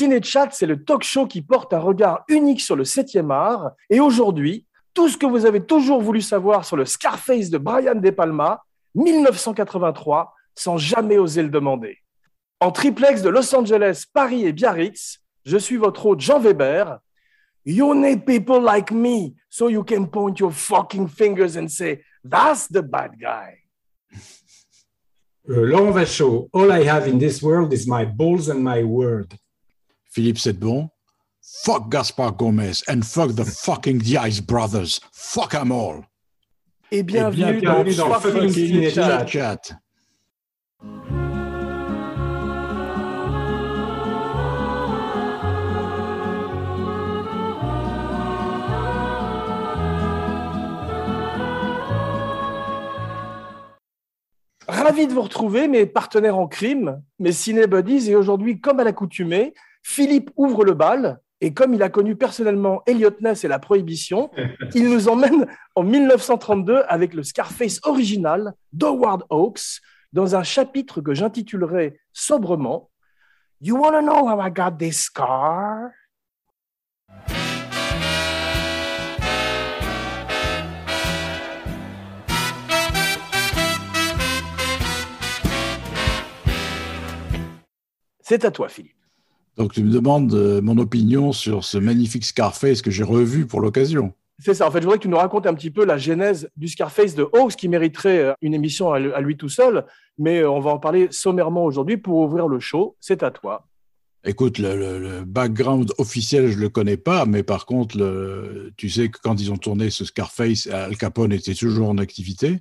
Ciné-Chat, c'est le talk show qui porte un regard unique sur le 7e art. Et aujourd'hui, tout ce que vous avez toujours voulu savoir sur le Scarface de Brian De Palma, 1983, sans jamais oser le demander. En triplex de Los Angeles, Paris et Biarritz, je suis votre hôte Jean Weber. You need people like me so you can point your fucking fingers and say, that's the bad guy. Euh, Laurent Vachaud, all I have in this world is my balls and my word. Philippe Sedbon, fuck Gaspar Gomez and fuck the fucking Diaz brothers. Fuck them all. Et bienvenue, Et bienvenue dans, dans Fucking Fucking. Chat. Ravi de vous retrouver, mes partenaires en crime, mes ciné-buddies. Et aujourd'hui, comme à l'accoutumée, Philippe ouvre le bal. Et comme il a connu personnellement Elliot Ness et la prohibition, il nous emmène en 1932 avec le Scarface original d'Howard Hawks dans un chapitre que j'intitulerai sobrement You wanna know how I got this scar? C'est à toi, Philippe. Donc, tu me demandes euh, mon opinion sur ce magnifique Scarface que j'ai revu pour l'occasion. C'est ça. En fait, je voudrais que tu nous racontes un petit peu la genèse du Scarface de Hawks, qui mériterait euh, une émission à lui tout seul. Mais euh, on va en parler sommairement aujourd'hui pour ouvrir le show. C'est à toi. Écoute, le, le- le background officiel, je le connais pas, mais par contre, le- tu sais que quand ils ont tourné ce Scarface, Al Capone était toujours en activité.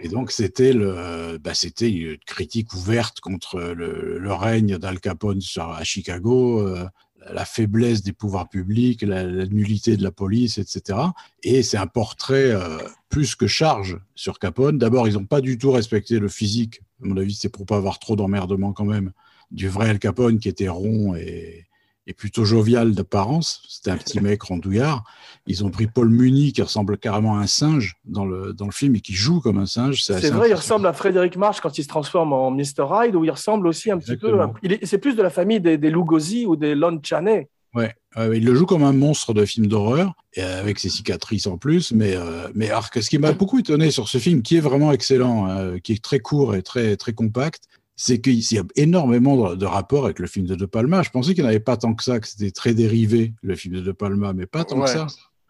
Et donc, c'était bah, une critique ouverte contre le, le règne d'Al Capone sur- à Chicago, euh, la faiblesse des pouvoirs publics, la, la nullité de la police, etc. Et c'est un portrait euh, plus que charge sur Capone. D'abord, ils n'ont pas du tout respecté le physique. À mon avis, c'est pour pas avoir trop d'emmerdement quand même du vrai Al Capone qui était rond et, et plutôt jovial d'apparence. C'était un petit mec rondouillard. Ils ont pris Paul Muni qui ressemble carrément à un singe dans le, dans le film et qui joue comme un singe. C'est vrai, il ressemble à Frédéric March quand il se transforme en Mr. Hyde, ou il ressemble aussi un petit peu. C'est plus de la famille des, des Lugosi ou des Lon Chaney. Ouais, ouais, il le joue comme un monstre de film d'horreur, et avec ses cicatrices en plus. Mais, euh, mais alors, ce qui m'a beaucoup étonné sur ce film, qui est vraiment excellent, hein, qui est très court et très, très compact, c'est qu'il y a énormément de, rapports avec le film de De Palma. Je pensais qu'il n'y en avait pas tant que ça, que c'était très dérivé, le film de De Palma, mais pas tant Ouais. que ça.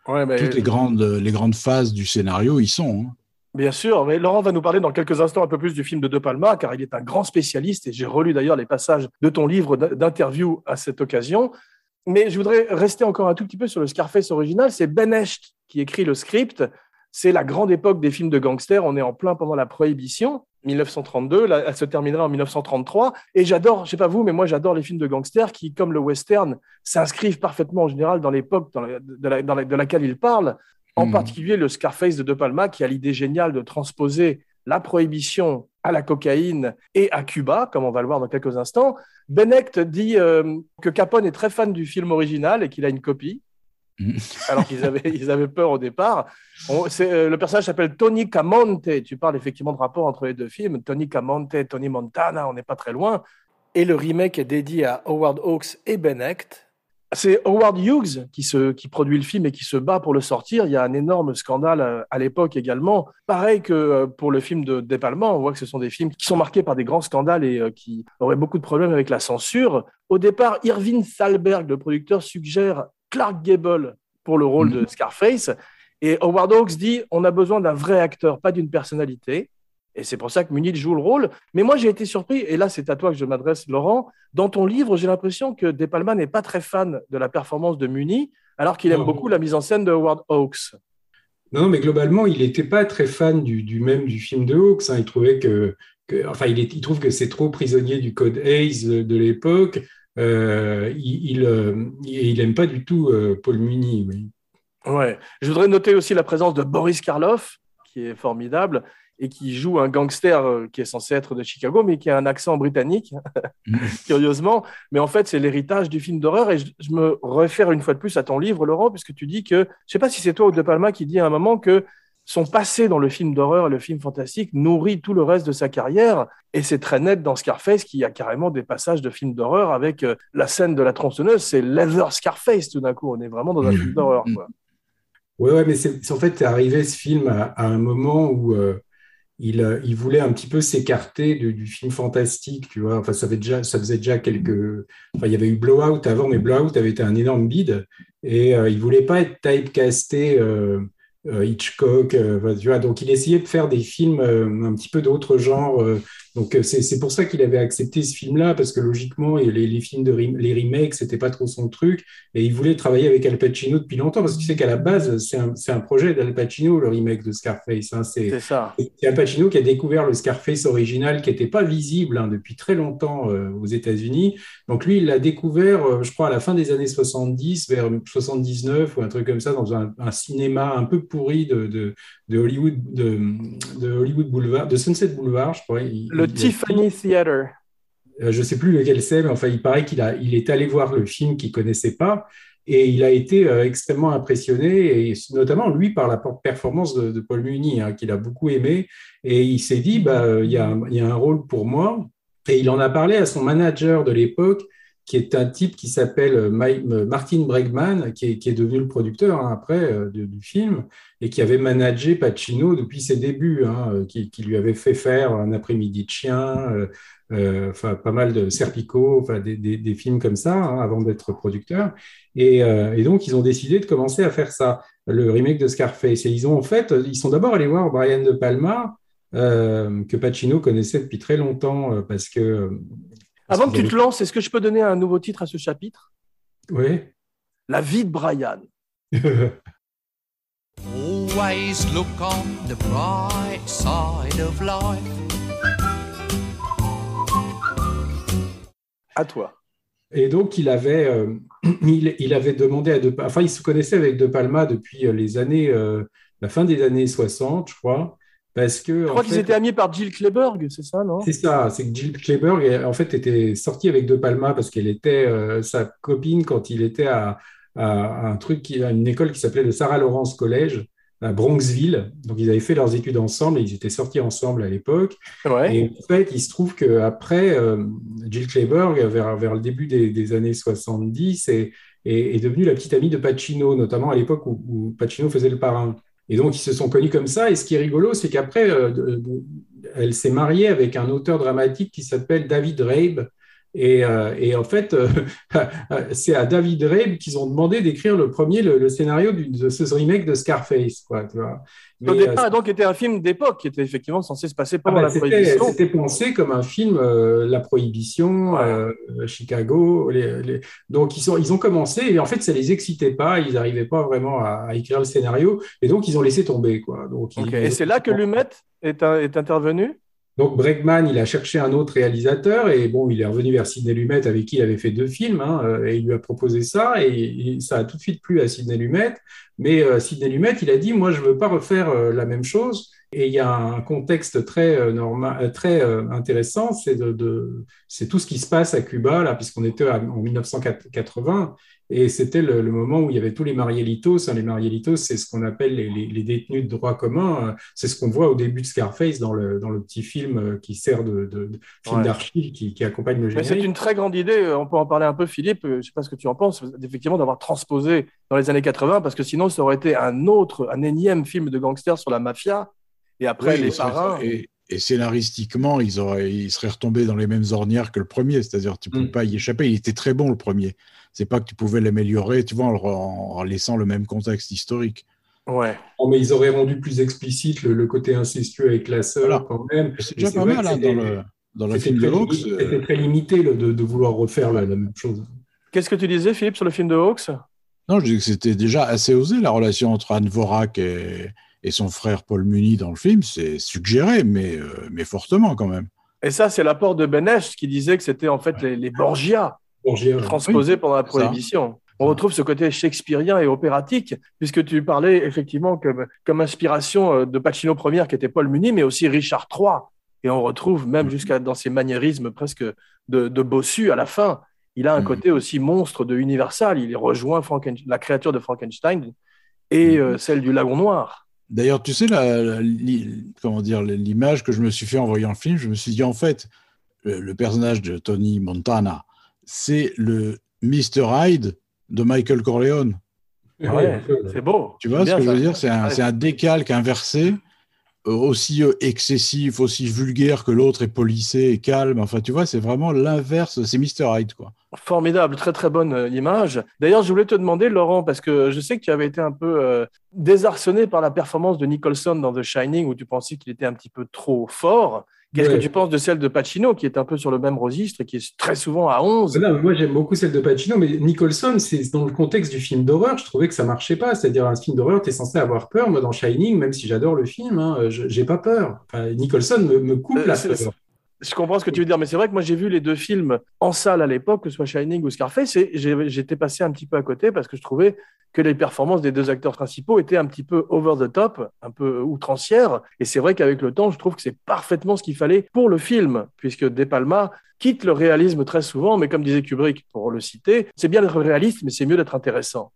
Ouais, Toutes les grandes, les grandes phases du scénario, ils sont. hein. Bien sûr, mais Laurent va nous parler dans quelques instants un peu plus du film de De Palma, car il est un grand spécialiste et j'ai relu d'ailleurs les passages de ton livre d'interview à cette occasion. Mais je voudrais rester encore un tout petit peu sur le Scarface original. C'est Ben Hecht qui écrit le script. C'est la grande époque des films de gangsters. On est en plein pendant la prohibition, 1932. Là, elle se terminera en 1933. Et j'adore, je sais pas vous, mais moi j'adore les films de gangsters qui, comme le western, s'inscrivent parfaitement en général dans l'époque dans la- de, la- dans la- de laquelle ils parlent en Mhm. particulier le Scarface de De Palma, qui a l'idée géniale de transposer la prohibition à la cocaïne et à Cuba, comme on va le voir dans quelques instants. Benecht dit euh, que Capone est très fan du film original et qu'il a une copie. alors qu'ils avaient, ils avaient peur au départ. Euh, le personnage s'appelle Tony Camonte. Tu parles effectivement de rapport entre les deux films. Tony Camonte, Tony Montana, on n'est pas très loin. Et le remake est dédié à Howard Hawks et Benecht. C'est Howard Hughes qui, se, qui produit le film et qui se bat pour le sortir. Il y a un énorme scandale euh, à l'époque également. Pareil que euh, pour le film de Palma, on voit que ce sont des films qui sont marqués par des grands scandales et qui auraient beaucoup de problèmes avec la censure. Au départ, Irving Thalberg, le producteur, suggère Clark Gable pour le rôle de Scarface. Et Howard Hawks dit on a besoin d'un vrai acteur, pas d'une personnalité. Et c'est pour ça que Munich joue le rôle. Mais moi, j'ai été surpris, et là, c'est à toi que je m'adresse, Laurent. Dans ton livre, j'ai l'impression que De Palma n'est pas très fan de la performance de Muni, alors qu'il aime Non. beaucoup la mise en scène de Howard Hawks. Non, mais globalement, il n'était pas très fan du, du même du film de Hawks. hein. Il trouvait que, que- enfin, il, est- il trouve que c'est trop prisonnier du code Hayes de l'époque. Euh, il, il, euh, il aime pas du tout euh, Paul Muni. Oui. Ouais. Je voudrais noter aussi la présence de Boris Karloff, qui est formidable, et qui joue un gangster euh, qui est censé être de Chicago, mais qui a un accent britannique, curieusement. Mais en fait, c'est l'héritage du film d'horreur. Et je, je me réfère une fois de plus à ton livre, Laurent, puisque tu dis que, je sais pas si c'est toi ou De Palma qui dit à un moment que son passé dans le film d'horreur et le film fantastique nourrit tout le reste de sa carrière. Et c'est très net dans Scarface qu'il y a carrément des passages de films d'horreur avec euh, la scène de la tronçonneuse. C'est Leather Scarface tout d'un coup. On est vraiment dans un film d'horreur. Ouais, ouais, mais c'est en fait, arrivé ce film à, un moment où euh, il, euh, il, voulait un petit peu s'écarter du film fantastique, tu vois. Enfin, ça, avait déjà, ça faisait déjà quelques. Enfin, il y avait eu Blowout avant, mais Blowout avait été un énorme bide. Et euh, il voulait pas être typecasté euh, Hitchcock, tu vois. Donc, il essayait de faire des films un petit peu d'autres genres donc euh, c'est pour ça qu'il avait accepté ce film-là, parce que logiquement, les, les films de les remakes, c'était pas trop son truc, et il voulait travailler avec Al Pacino depuis longtemps, parce que tu sais qu'à la base, c'est un, un, projet d'Al Pacino, le remake de Scarface. Hein. c'est ça. C'est Al Pacino qui a découvert le Scarface original, qui n'était pas visible hein, depuis très longtemps euh, aux États-Unis. Donc lui, il l'a découvert, euh, je crois, à la fin des années 70, vers 79 ou un truc comme ça, dans un, un cinéma un peu pourri de, de, de Hollywood, de, de, Hollywood Boulevard, de Sunset Boulevard, je crois. le Tiffany Theater. Euh, je ne sais plus lequel c'est, mais enfin, il paraît qu'il a, il est allé voir le film qu'il connaissait pas et il a été euh, extrêmement impressionné, et notamment lui par la performance de, Paul Muni, hein, qu'il a beaucoup aimé. Et il s'est dit, bah, y, a, il y a un rôle pour moi. Et il en a parlé à son manager de l'époque, qui est un type qui s'appelle euh, euh, Martin Bregman, qui est, devenu le producteur hein, après euh, du, film, et qui avait managé Pacino depuis ses débuts, hein, qui, lui avait fait faire un après-midi de chien, enfin pas mal de Serpico, enfin des, films comme ça, hein, avant d'être producteur. Et, donc ils ont décidé de commencer à faire ça, le remake de Scarface. Et ils ont en fait, ils sont d'abord allés voir Brian De Palma. que Pacino connaissait depuis très longtemps parce que avant que tu te lances, est-ce que je peux donner un nouveau titre à ce chapitre? Oui. La vie de Brian. Always look on the bright side of life. À toi. Et donc, il avait, euh, il, avait demandé à De Palma, enfin, il se connaissait avec De Palma depuis euh, les années, euh, la fin des années 60, je crois. Parce que, je crois qu'ils étaient amis par Jill Kleberg, c'est ça, non? C'est ça, c'est que Jill Kleberg, en fait, était sortie avec De Palma parce qu'elle était euh, sa copine quand il était à, un truc, à une école qui s'appelait le Sarah Lawrence College à Bronxville. Donc, ils avaient fait leurs études ensemble et ils étaient sortis ensemble à l'époque. Et en fait, il se trouve qu'après, euh, Jill Kleberg, vers, vers le début des, années 70, est, est, devenue la petite amie de Pacino, notamment à l'époque où Pacino faisait le parrain. Et donc, ils se sont connus comme ça. Et ce qui est rigolo, c'est qu'après, euh, elle s'est mariée avec un auteur dramatique qui s'appelle David Rabe. Et, euh, en fait, euh, c'est à David Rabe qu'ils ont demandé d'écrire le premier, le, scénario de ce remake de Scarface. Quoi, tu vois. Mais, Au départ, euh, donc, était un film d'époque qui était effectivement censé se passer pendant ah bah, la Prohibition. C'était pensé comme un film, euh, la Prohibition, euh, Chicago. Les, Donc, ils, sont, ils ont commencé et en fait, ça les excitait pas. Ils n'arrivaient pas vraiment à, écrire le scénario et donc ils ont laissé tomber. Quoi. Donc, Et c'est là que Lumet est, est intervenu? Donc Bregman, il a cherché un autre réalisateur et bon, il est revenu vers Sidney Lumet avec qui il avait fait deux films hein, et il lui a proposé ça et, ça a tout de suite plu à Sidney Lumet. Mais euh, Sidney Lumet, il a dit moi je veux pas refaire euh, la même chose et il y a un contexte très euh, normal, très intéressant, c'est de, c'est tout ce qui se passe à Cuba là, puisqu'on était en 1980 et c'était le, moment où il y avait tous les Marielitos. Hein, les Marielitos, c'est ce qu'on appelle les, détenus de droit commun. C'est ce qu'on voit au début de Scarface dans le, dans le petit film euh, qui sert de, film d'archives qui, accompagne le générique. C'est une très grande idée. Euh, on peut en parler un peu, Philippe. Euh, je ne sais pas ce que tu en penses, effectivement, d'avoir transposé dans les années 80, parce que sinon, ça aurait été un autre, un énième film de gangsters sur la mafia. Et après, les parrains. Et, scénaristiquement, ils, auraient, ils seraient retombés dans les mêmes ornières que le premier. C'est-à-dire, tu ne peux mm. pas y échapper. Il était très bon, le premier c'est pas que tu pouvais l'améliorer, tu vois, en, laissant le même contexte historique. Ouais. Oh, mais ils auraient rendu plus explicite le, côté incestueux avec la sœur quand même. C'est déjà pas mal hein, dans le, dans le film de Hawks. C'était très limité de, vouloir refaire la, même chose. Qu'est-ce que tu disais, Philippe, sur le film de Hawks? Non, je disais que c'était déjà assez osé la relation entre Anne Vorak et, et son frère Paul Muni dans le film. C'est suggéré, mais, euh, mais fortement quand même. Et ça, c'est l'apport de Benesch qui disait que c'était en fait les, les Borgia transposé pendant la prohibition. On retrouve ce côté shakespearien et opératique, puisque tu parlais effectivement comme, comme inspiration euh, de Pacino première, qui était Paul Muni, mais aussi Richard III. Et on retrouve même jusqu'à dans ses maniérismes presque de, de bossu à la fin. Il a un mm. côté aussi monstre de Universal. Il rejoint la créature de Frankenstein et euh, celle du Lagon Noir. D'ailleurs, tu sais, la, comment dire, l'image que je me suis fait en voyant le film, je me suis dit, en fait, le, personnage de Tony Montana, c'est le Mr. Hyde de Michael Corleone. Ouais, c'est beau. Tu vois ce que je veux dire? C'est un, un, décalque inversé aussi euh, excessif, aussi vulgaire que l'autre est polissé et calme. Enfin, tu vois, c'est vraiment l'inverse. C'est Mr. Hyde, quoi. Formidable, très très bonne euh, image. D'ailleurs, je voulais te demander, Laurent, parce que je sais que tu avais été un peu euh, désarçonné par la performance de Nicholson dans The Shining, où tu pensais qu'il était un petit peu trop fort. Qu'est-ce que tu penses de celle de Pacino, qui est un peu sur le même registre et qui est très souvent à 11 Moi, j'aime beaucoup celle de Pacino, mais Nicholson, c'est dans le contexte du film d'horreur, je trouvais que ça marchait pas. C'est-à-dire, un film d'horreur, tu es censé avoir peur. Moi, dans Shining, même si j'adore le film, hein, j'ai pas peur. Nicholson me, coupe euh, la peur. Je comprends ce que tu veux dire, mais c'est vrai que moi j'ai vu les deux films en salle à l'époque, que ce soit Shining ou Scarface, et j'étais passé un petit peu à côté parce que je trouvais que les performances des deux acteurs principaux étaient un petit peu over the top, un peu outrancières. Et c'est vrai qu'avec le temps, je trouve que c'est parfaitement ce qu'il fallait pour le film, puisque De Palma quitte le réalisme très souvent, mais comme disait Kubrick, pour le citer, c'est bien d'être réaliste, mais c'est mieux d'être intéressant.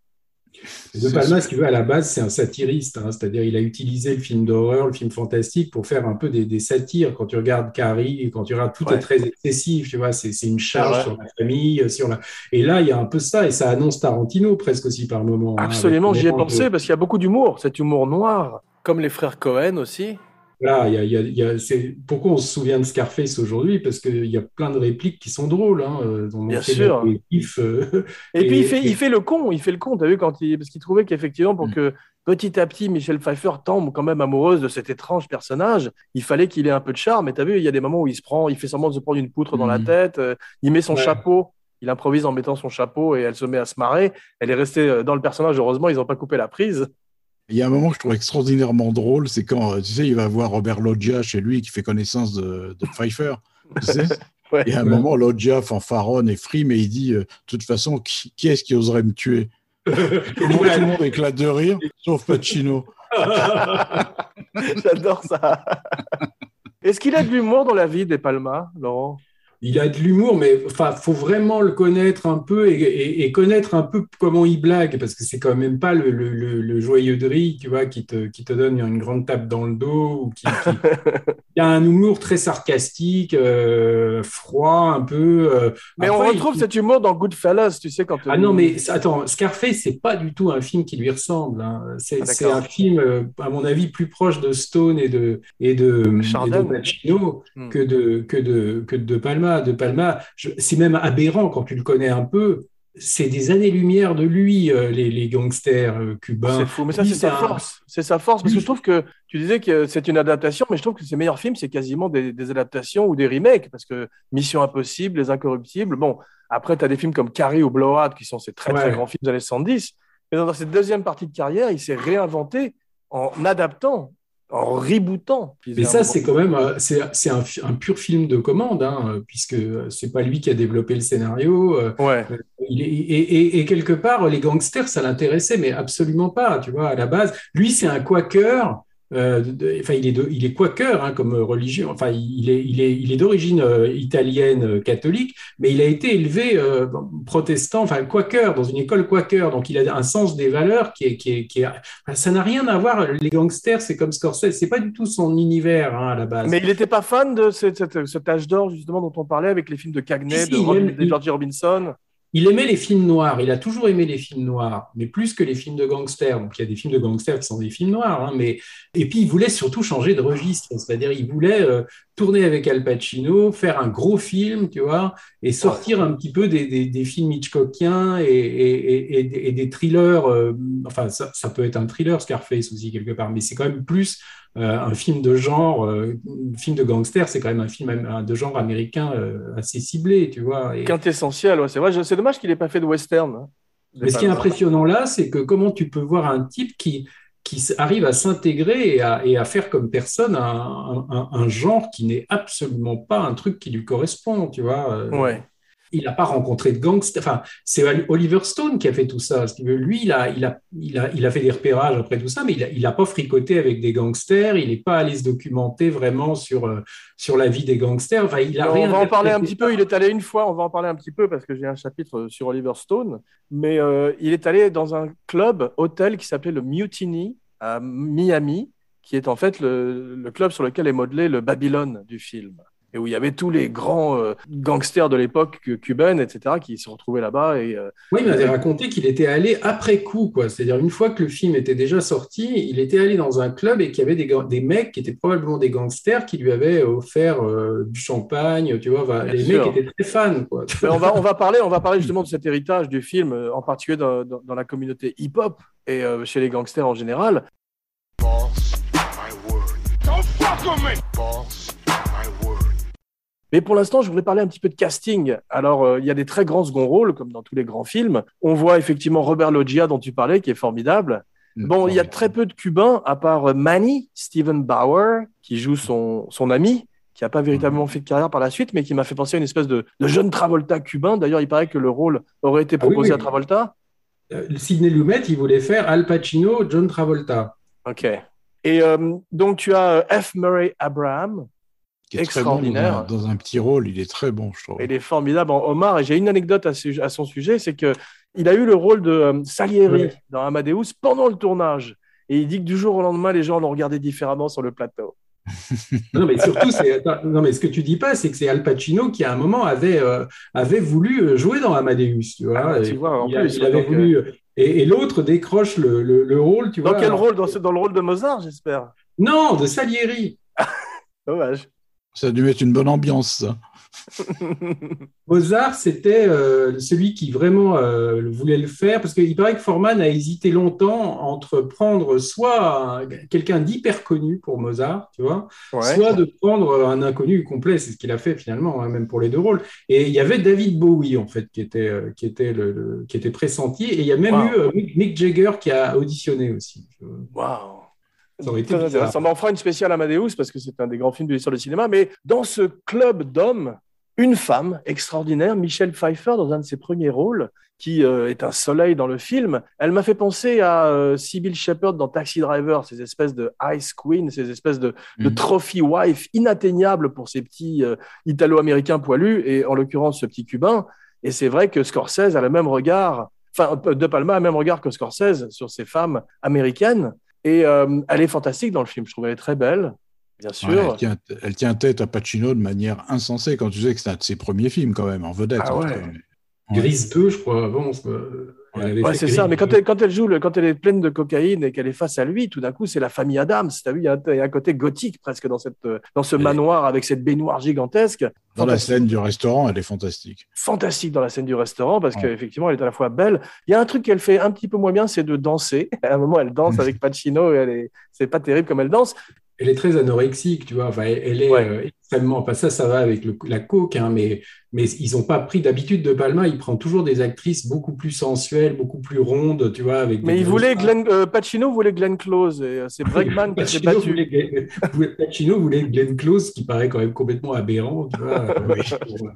De Palma, ce qu'il veut à la base, c'est un satiriste, hein. c'est-à-dire il a utilisé le film d'horreur, le film fantastique pour faire un peu des, satires. Quand tu regardes Carrie, quand tu regardes tout est très excessif, tu vois, c'est une charge sur la famille, sur la. Et là, il y a un peu ça, et ça annonce Tarantino presque aussi par moment. Hein, Absolument, j'y ai pensé parce qu'il y a beaucoup d'humour, cet humour noir, comme les frères Cohen aussi. Voilà, il y a, c'est pourquoi on se souvient de Scarface aujourd'hui parce qu'il y a plein de répliques qui sont drôles. Hein, euh, Bien sûr. Euh, et, puis il fait, il fait le con, il fait le con. T'as vu quand il parce qu'il trouvait qu'effectivement pour mm. que petit à petit Michel Pfeiffer tombe quand même amoureuse de cet étrange personnage, il fallait qu'il ait un peu de charme. Et t'as vu, il y a des moments où il se prend, il fait semblant de se prendre une poutre dans la mm. tête, euh, il met son chapeau. Il improvise en mettant son chapeau et elle se met à se marrer. Elle est restée dans le personnage. Heureusement, ils n'ont pas coupé la prise. Il y a un moment que je trouve extraordinairement drôle, c'est quand, tu sais, il va voir Robert Loggia chez lui qui fait connaissance de, Pfeiffer. Tu sais et à un moment, Loggia fanfaronne et frime et il dit euh, De toute façon, qui, est-ce qui oserait me tuer? Tout, le monde, éclate de rire, sauf Pacino. J'adore ça. Est-ce qu'il a de l'humour dans la vie des Palma, Laurent? Il a de l'humour, mais enfin, faut vraiment le connaître un peu et, connaître un peu comment il blague, parce que c'est quand même pas le, le, le, joyeux de riz, tu vois, qui te, qui te donne une grande tape dans le dos, ou qui, il a un humour très sarcastique, euh, froid, un peu. Euh, mais on retrouve cet humour dans Goodfellas, tu sais, quand. Ah non, mais attends, Scarface, c'est pas du tout un film qui lui ressemble. Hein. C'est ah, un film, euh, à mon avis, plus proche de Stone et de et de, de Pacino hmm. que de que de que de Palma. De Palma, c'est même aberrant quand tu le connais un peu. C'est des années-lumière de lui, euh, les, gangsters euh, cubains. C'est fou, mais ça, c'est sa force. C'est sa force, parce que je trouve que tu disais que c'est une adaptation, mais je trouve que ses meilleurs films, c'est quasiment des, adaptations ou des remakes, parce que Mission Impossible, Les Incorruptibles, bon, après, tu as des films comme Carrie ou Blowout, qui sont ces très, très grands films des années 70, mais dans cette deuxième partie de carrière, il s'est réinventé en adaptant en rebootant. Mais ça, c'est quand même euh, c'est, un, un, pur film de commande, hein, puisque c'est pas lui qui a développé le scénario. Euh, ouais. Il est, et, et, quelque part, les gangsters, ça l'intéressait, mais absolument pas. Tu vois, à la base, lui, c'est un quaker euh, enfin, il est, de, il est quaker hein, comme religion. Enfin, il est, il est, il est d'origine euh, italienne euh, catholique, mais il a été élevé protestant, enfin quaker dans une école quaker. Donc, il a un sens des valeurs qui est, qui est, qui est... ça n'a rien à voir. Les gangsters, c'est comme Scorsese, c'est pas du tout son univers hein, à la base. Mais il n'était pas fan de cette, cet âge d'or justement dont on parlait avec les films de Cagney, de, de Georgie Robinson. Il aimait les films noirs, il a toujours aimé les films noirs, mais plus que les films de gangsters. Donc il y a des films de gangsters qui sont des films noirs, hein, mais et puis il voulait surtout changer de registre, c'est-à-dire il voulait euh, tourner avec Al Pacino, faire un gros film, tu vois, et sortir un petit peu des, des, films Hitchcockiens et, et, des thrillers. Euh, enfin, ça, ça, peut être un thriller Scarface aussi quelque part, mais c'est quand même plus un film de genre, euh, un film de gangster, c'est quand même un film de genre américain euh, assez ciblé, tu vois. Et... Quintessentiel, ouais, c'est vrai. C'est dommage qu'il n'ait pas fait de western. Mais ce qui est impressionnant là, c'est que comment tu peux voir un type qui, qui arrive à s'intégrer et à, et à, faire comme personne un, un, un genre qui n'est absolument pas un truc qui lui correspond, tu vois. Ouais il n'a pas rencontré de gangsters. Enfin, c'est Oliver Stone qui a fait tout ça. Lui, il a, il, a, il, a, il a fait des repérages après tout ça, mais il n'a pas fricoté avec des gangsters. Il n'est pas allé se documenter vraiment sur, euh, sur la vie des gangsters. Enfin, il a on va en parler un petit peu. Il est allé une fois, on va en parler un petit peu parce que j'ai un chapitre sur Oliver Stone. Mais euh, il est allé dans un club, hôtel qui s'appelait le Mutiny à Miami, qui est en fait le, le club sur lequel est modelé le Babylone du film et où il y avait tous les grands euh, gangsters de l'époque cubaine, etc., qui se retrouvaient là-bas. Et, euh, oui, il m'avait raconté qu'il était allé après coup, quoi. C'est-à-dire une fois que le film était déjà sorti, il était allé dans un club et qu'il y avait des, des mecs qui étaient probablement des gangsters qui lui avaient offert euh, du champagne, tu vois. les mecs étaient très fans, quoi. on va on va parler on va parler justement de cet héritage du film, en particulier dans, dans, la communauté hip-hop et chez les gangsters en général. Don't fuck with me. Mais pour l'instant, je voudrais parler un petit peu de casting. Alors, euh, il y a des très grands second rôles, comme dans tous les grands films. On voit effectivement Robert Loggia, dont tu parlais, qui est formidable. Mm. Bon, il y a très peu de Cubains, à part Manny, Steven Bauer, qui joue son, son ami, qui n'a pas véritablement mm. fait de carrière par la suite, mais qui m'a fait penser à une espèce de, jeune Travolta cubain. D'ailleurs, il paraît que le rôle aurait été ah proposé à Travolta. Euh, Sidney Lumet, il voulait faire Al Pacino, John Travolta. Ok. Et euh, donc, tu as F. Murray Abraham, extraordinaire. dans, un, petit rôle, il est très bon, je trouve. Il est formidable en Omar. Et j'ai une anecdote à, à, son sujet, c'est que il a eu le rôle de euh, Salieri dans Amadeus pendant le tournage. Et il dit que du jour au lendemain, les gens l'ont regardé différemment sur le plateau. non, mais surtout, non, mais ce que tu dis pas, c'est que c'est Al Pacino qui, à un moment, avait, euh, avait voulu euh, jouer dans Amadeus. Tu vois, ah, tu vois en il, plus, il avait voulu. Et, l'autre décroche le, le, rôle, tu dans vois. Quel rôle? Dans, dans le rôle de Mozart, j'espère? Non, de Salieri. Dommage. Ça a dû mettre une bonne ambiance, ça. Mozart, c'était euh, celui qui vraiment euh, voulait le faire, parce qu'il paraît que Forman a hésité longtemps entre prendre soit quelqu'un d'hyper connu pour Mozart, tu vois, soit de prendre un inconnu complet. C'est ce qu'il a fait finalement, hein, même pour les deux rôles. Et il y avait David Bowie en fait qui était euh, qui était le, qui était pressenti, et il y a même eu Mick Jagger qui a auditionné aussi. Waouh ça m'en fera une spéciale Amadeus parce que c'est un des grands films de l'histoire du cinéma. Mais dans ce club d'hommes, une femme extraordinaire, Michelle Pfeiffer, dans un de ses premiers rôles, qui euh, est un soleil dans le film. Elle m'a fait penser à euh, Sybil Shepherd dans Taxi Driver, ces espèces de Ice Queen, ces espèces de, mm. trophy wife inatteignables pour ces petits euh, italo-américains poilus, et en l'occurrence ce petit cubain. Et c'est vrai que Scorsese a le même regard, enfin, De Palma a le même regard que Scorsese sur ces femmes américaines. Et euh, elle est fantastique dans le film. Je trouve elle est très belle, bien sûr. elle, tient, tête à Pacino de manière insensée quand tu sais que c'est un de ses premiers films quand même en vedette. Ah ouais. Grise 2, je crois, avant. Ouais, c'est ça. Mais quand elle, quand elle joue, quand elle est pleine de cocaïne et qu'elle est face à lui, tout d'un coup, c'est la famille Adams. Tu as vu, il y, a un côté gothique presque dans, cette, dans ce manoir avec cette baignoire gigantesque. Dans la scène du restaurant, elle est fantastique. Fantastique dans la scène du restaurant parce qu'effectivement, elle est à la fois belle. Il y a un truc qu'elle fait un petit peu moins bien, c'est de danser. À un moment, elle danse avec Pacino et elle est, c'est pas terrible comme elle danse elle est très anorexique, tu vois. Enfin, elle est euh, extrêmement. Pas ça, ça va avec la coke, hein, mais, mais ils n'ont pas pris d'habitude de Palma. Il prend toujours des actrices beaucoup plus sensuelles, beaucoup plus rondes, tu vois. Avec mais il voulait Glenn, euh, Pacino voulait Glenn Close. Euh, c'est Bregman qui s'est battu. Voulait, Pacino voulait Glenn Close, qui paraît quand même complètement aberrant, tu vois.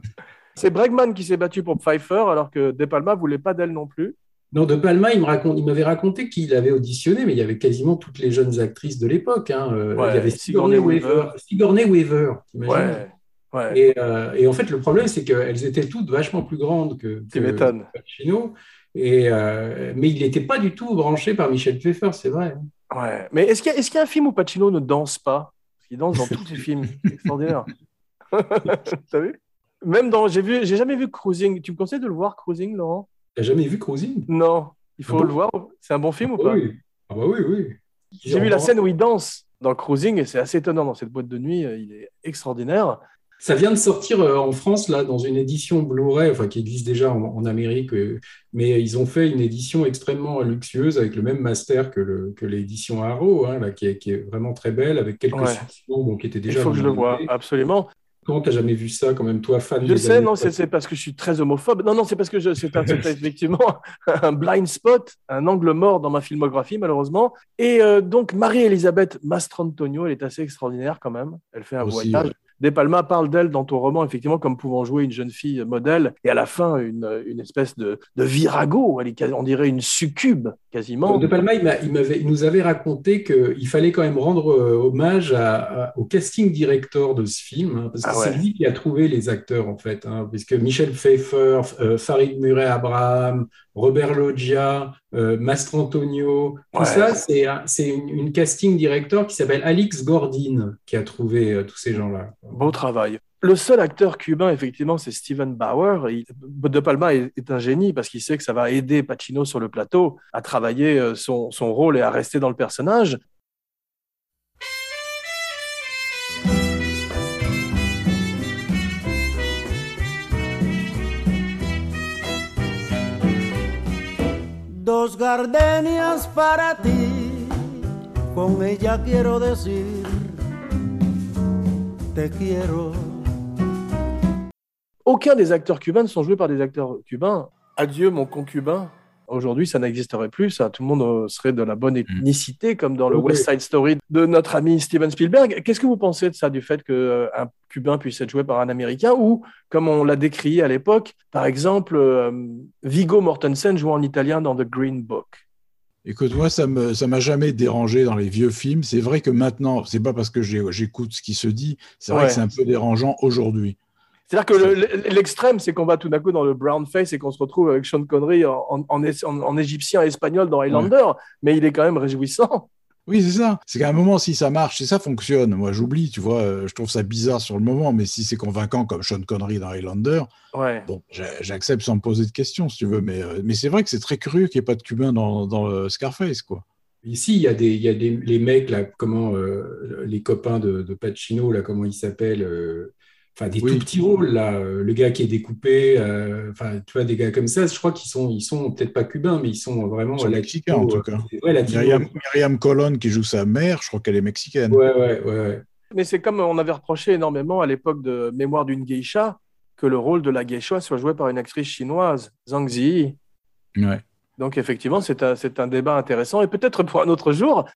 c'est Bregman qui s'est battu pour Pfeiffer, alors que De Palma voulait pas d'elle non plus. Non, De Palma, il m'avait raconté qu'il avait auditionné, mais il y avait quasiment toutes les jeunes actrices de l'époque. Hein. Euh, il y avait Sigourney Weaver. Sigourney Weaver, ouais, ouais. Euh, et, en fait, le problème, c'est qu'elles étaient toutes vachement plus grandes que, que Pacino. Et, euh, mais il n'était pas du tout branché par Michel Pfeiffer, c'est vrai. Ouais. Mais est-ce qu'il y, y, a un film où Pacino ne danse pas? Parce qu'il danse dans tous ses films. Extraordinaire. T'as vu? Même dans. J'ai jamais vu Cruising. Tu me conseilles de le voir, Cruising, Laurent? T'as jamais vu Cruising Non. Il faut ah le voir. C'est un bon film ou pas? oui. Ah bah oui, oui. J'ai vu la scène où il danse dans Cruising et c'est assez étonnant dans cette boîte de nuit. Il est extraordinaire. Ça vient de sortir euh, en France là dans une édition Blu-ray, enfin qui existe déjà en, Amérique, euh, mais ils ont fait une édition extrêmement luxueuse avec le même master que l'édition Arrow, hein, là, qui, est, vraiment très belle avec quelques ouais. qui étaient déjà. Il faut que je le vois absolument. Comment t'as jamais vu ça, quand même, toi, fan Je sais, non, c'est parce que je suis très homophobe. Non, non, c'est parce que c'est effectivement un blind spot, un angle mort dans ma filmographie, malheureusement. Et euh, donc, Marie-Elisabeth Mastrantonio, elle est assez extraordinaire quand même. Elle fait un voyage. De Palma parle d'elle dans ton roman, effectivement, comme pouvant jouer une jeune fille modèle, et à la fin, une, une espèce de, de virago, elle est, on dirait une succube, quasiment. De Palma, il, il, il nous avait raconté qu'il fallait quand même rendre euh, hommage à, à, au casting director de ce film, hein, parce que ah ouais. c'est lui qui a trouvé les acteurs, en fait, hein, puisque Michel Pfeiffer, euh, Farid Murray Abraham, Robert Loggia, euh, Mastrantonio, tout ouais. ça, c'est une, une, casting director qui s'appelle Alix Gordine qui a trouvé euh, tous ces gens-là. Beau travail. Le seul acteur cubain, effectivement, c'est Steven Bauer. Il, de Palma est, est, un génie parce qu'il sait que ça va aider Pacino sur le plateau à travailler euh, son, son rôle et à rester dans le personnage. Dos gardenias para ti, con ella quiero decir, te quiero. Aucun des acteurs cubains ne sont joués par des acteurs cubains. Adieu mon concubin. Aujourd'hui, ça n'existerait plus. Ça, tout le monde serait de la bonne ethnicité, comme dans le. West Side Story de notre ami Steven Spielberg. Qu'est-ce que vous pensez de ça, du fait qu'un Cubain puisse être joué par un Américain, ou, comme on l'a décrit à l'époque, par exemple, euh, Vigo Mortensen jouant en italien dans The Green Book? Écoute, moi, ça me, ça m'a jamais dérangé dans les vieux films. C'est vrai que maintenant, c'est pas parce que j'écoute ce qui se dit, c'est vrai ouais. que c'est un peu dérangeant aujourd'hui. C'est-à-dire que l'extrême, c'est qu'on va tout d'un coup dans le brown face et qu'on se retrouve avec Sean Connery en, en, en, en égyptien et espagnol dans Highlander, ouais. mais il est quand même réjouissant. Oui, c'est ça. C'est qu'à un moment, si ça marche, si ça fonctionne, moi j'oublie, tu vois, euh, je trouve ça bizarre sur le moment, mais si c'est convaincant comme Sean Connery dans Highlander, ouais. bon, j'accepte sans me poser de questions, si tu veux, mais, euh, mais c'est vrai que c'est très curieux qu'il n'y ait pas de Cubain dans, dans le Scarface, quoi. Ici, il y a des, il y a des les mecs là, comment euh, les copains de, de, Pacino là, comment ils s'appellent euh, enfin des oui. tout petits rôles là, le gars qui est découpé, euh, enfin tu vois des gars comme ça, je crois qu'ils sont ils sont peut-être pas cubains mais ils sont vraiment ils mexicains en tout cas. Ouais, Myriam, Myriam Colon qui joue sa mère, je crois qu'elle est mexicaine. Ouais ouais ouais. Mais c'est comme on avait reproché énormément à l'époque de Mémoire d'une geisha que le rôle de la geisha soit joué par une actrice chinoise, Zhang Ziyi. Ouais. Donc effectivement, c'est un, un débat intéressant et peut-être pour un autre jour,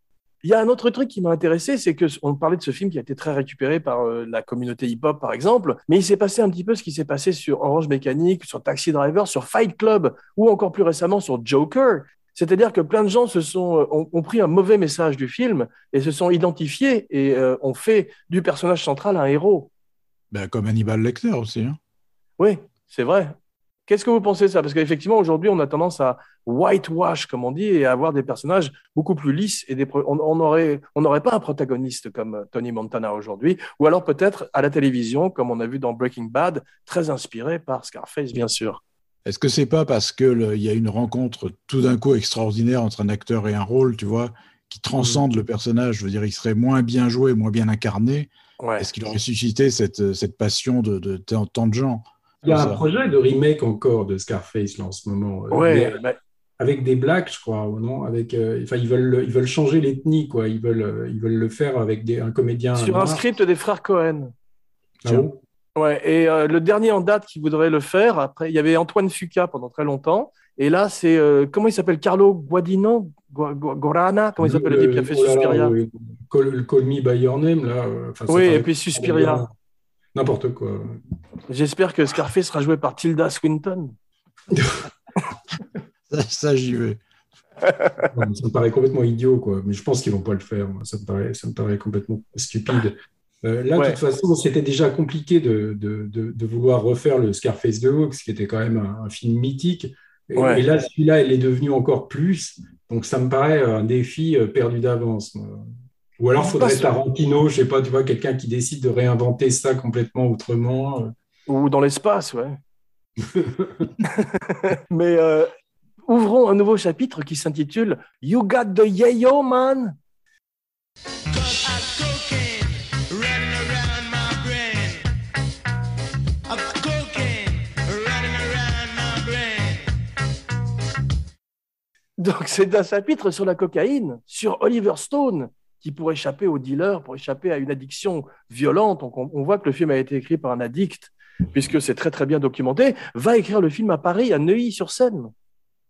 il y a un autre truc qui m'a intéressé, c'est que on parlait de ce film qui a été très récupéré par euh, la communauté hip-hop, par exemple, mais il s'est passé un petit peu ce qui s'est passé sur Orange Mécanique, sur Taxi Driver, sur Fight Club, ou encore plus récemment sur Joker. C'est-à-dire que plein de gens se sont, ont, ont, pris un mauvais message du film et se sont identifiés et euh, ont fait du personnage central un héros. Ben, comme Hannibal Lecter aussi. Hein. Oui, c'est vrai. Qu'est-ce que vous pensez de ça? Parce qu'effectivement, aujourd'hui, on a tendance à whitewash, comme on dit, et à avoir des personnages beaucoup plus lisses. Et des on n'aurait on on pas un protagoniste comme Tony Montana aujourd'hui, ou alors peut-être à la télévision, comme on a vu dans Breaking Bad, très inspiré par Scarface, bien sûr. Est-ce que c'est pas parce qu'il y a une rencontre tout d'un coup extraordinaire entre un acteur et un rôle, tu vois, qui transcende mmh. le personnage? Je veux dire, il serait moins bien joué, moins bien incarné. Ouais. Est-ce qu'il aurait suscité cette, cette passion de, de, de tant de gens? Il y a un projet de remake encore de Scarface là, en ce moment. Ouais, mais... Avec des blacks, je crois, ou non avec, euh, enfin, ils veulent, ils veulent changer l'ethnie, quoi. Ils veulent, euh, ils veulent le faire avec des, un comédien. Sur noir. un script des frères Cohen. Ah bon? Ouais, et euh, le dernier en date qui voudrait le faire, après, il y avait Antoine Fuca pendant très longtemps. Et là, c'est, euh, comment il s'appelle? Carlo Guadino Gorana? Comment il s'appelle le type qui a fait oh là, Suspiria? oui. Call, Call, Me By Your Name, là. Enfin, oui, et puis Suspiria. N'importe quoi. J'espère que Scarface sera joué par Tilda Swinton. ça, ça j'y vais. ça me paraît complètement idiot, quoi. Mais je pense qu'ils vont pas le faire. Ça me paraît, ça me paraît complètement stupide. Euh, là, ouais. de toute façon, c'était déjà compliqué de, de, de, de, vouloir refaire le Scarface de Hawks, qui était quand même un, un film mythique. Et, ouais. et là, celui-là, il est devenu encore plus. Donc, ça me paraît un défi euh, perdu d'avance. Ou alors, il faudrait Tarantino, je sais pas, tu vois, quelqu'un qui décide de réinventer ça complètement autrement. euh. Ou dans l'espace, ouais. Mais euh, ouvrons un nouveau chapitre qui s'intitule You Got the Yayo, man. Donc, c'est un chapitre sur la cocaïne, sur Oliver Stone, qui, pour échapper au dealer, pour échapper à une addiction violente, on, on voit que le film a été écrit par un addict, puisque c'est très très bien documenté, va écrire le film à Paris, à Neuilly-sur-Seine.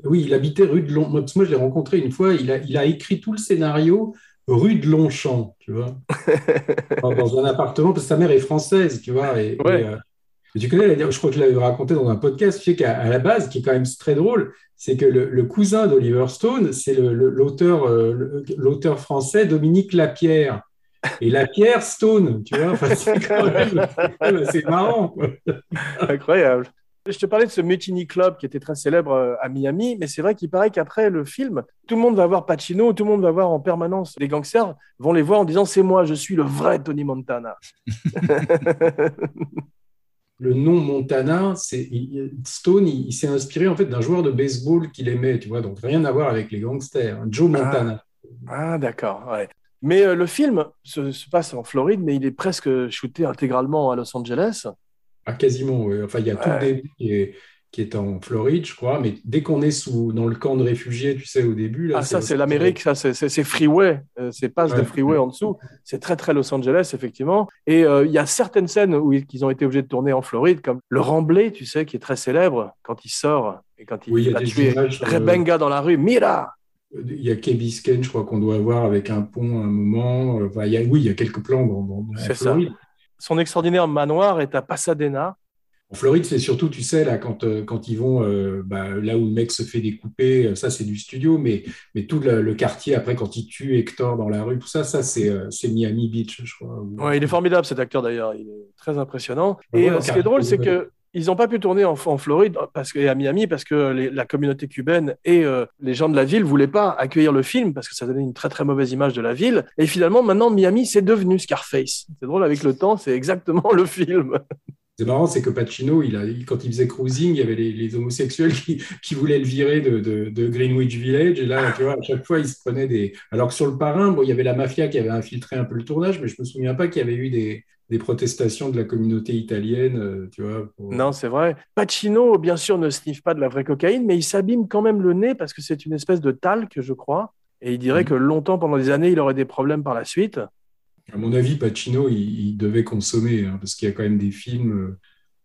Oui, il habitait rue de Londres. Moi, je l'ai rencontré une fois. Il a, il a écrit tout le scénario rue de Longchamp, tu vois, dans, dans un appartement, parce que sa mère est française, tu vois. Et, Ouais. et, euh, tu connais, je crois que je l'avais raconté dans un podcast, tu sais qu'à la base, qui est quand même très drôle, c'est que le, le cousin d'Oliver Stone, c'est l'auteur euh, l'auteur français Dominique Lapierre. Et Lapierre Stone, tu vois, enfin, c'est quand même marrant. quoi. Incroyable. Je te parlais de ce Mutiny Club qui était très célèbre euh, à Miami, mais c'est vrai qu'il paraît qu'après le film, tout le monde va voir Pacino, tout le monde va voir en permanence les gangsters, vont les voir en disant c'est moi, je suis le vrai Tony Montana. le nom Montana, c'est il- Stone, il, il s'est inspiré en fait d'un joueur de baseball qu'il aimait, tu vois, donc rien à voir avec les gangsters. Joe Montana. Ah, d'accord. ouais. Mais euh, le film se, se passe en Floride, mais il est presque shooté intégralement à Los Angeles. Ah, quasiment. Enfin, il y a tout le début qui est en Floride, je crois, mais dès qu'on est sous, dans le camp de réfugiés, tu sais, au début, là, Ah, ça, c'est l'Amérique, ça, c'est- freeway, euh, c'est passe de freeway en dessous. C'est très, très Los Angeles, effectivement. Et euh, il y a certaines scènes où ils qu'ils ont été obligés de tourner en Floride, comme le remblai, tu sais, qui est très célèbre quand il sort et quand il Oui, il y a sur le- Rebenga dans la rue. Mira! Il y a Key Biscayne, je crois qu'on doit voir avec un pont à un moment. Enfin, il y a, oui, il y a quelques plans dans, dans, dans C'est ça. Son extraordinaire manoir est à Pasadena. En Floride, c'est surtout, tu sais, là, quand, euh, quand ils vont euh, bah, là où le mec se fait découper, euh, ça, c'est du studio, mais, mais tout le, le quartier, après, quand il tue Hector dans la rue, tout ça, ça, c'est Miami Beach, je crois. Ou- Ouais, il est formidable cet acteur d'ailleurs, il est très impressionnant. Ouais, Et ouais, ce qui est drôle, c'est que ils n'ont pas pu tourner en, en Floride parce que, et à Miami parce que les- la communauté cubaine et euh, les gens de la ville voulaient pas accueillir le film parce que ça donnait une très très mauvaise image de la ville. Et finalement, maintenant, Miami, c'est devenu Scarface. C'est drôle, avec le temps, c'est exactement le film. C'est marrant, c'est que Pacino, il a, quand il faisait cruising, il y avait les, les homosexuels qui, qui voulaient le virer de, de- de Greenwich Village. Et là, tu vois, à chaque fois, il se prenait des. Alors que sur le parrain, bon, il y avait la mafia qui avait infiltré un peu le tournage, mais je me souviens pas qu'il y avait eu des, des protestations de la communauté italienne, euh, tu vois. pour- Non, c'est vrai. Pacino, bien sûr, ne sniffe pas de la vraie cocaïne, mais il s'abîme quand même le nez parce que c'est une espèce de talc, je crois. Et il dirait Mhm. que longtemps, pendant des années, il aurait des problèmes par la suite. À mon avis, Pacino, il, il devait consommer, hein, parce qu'il y a quand même des films, euh,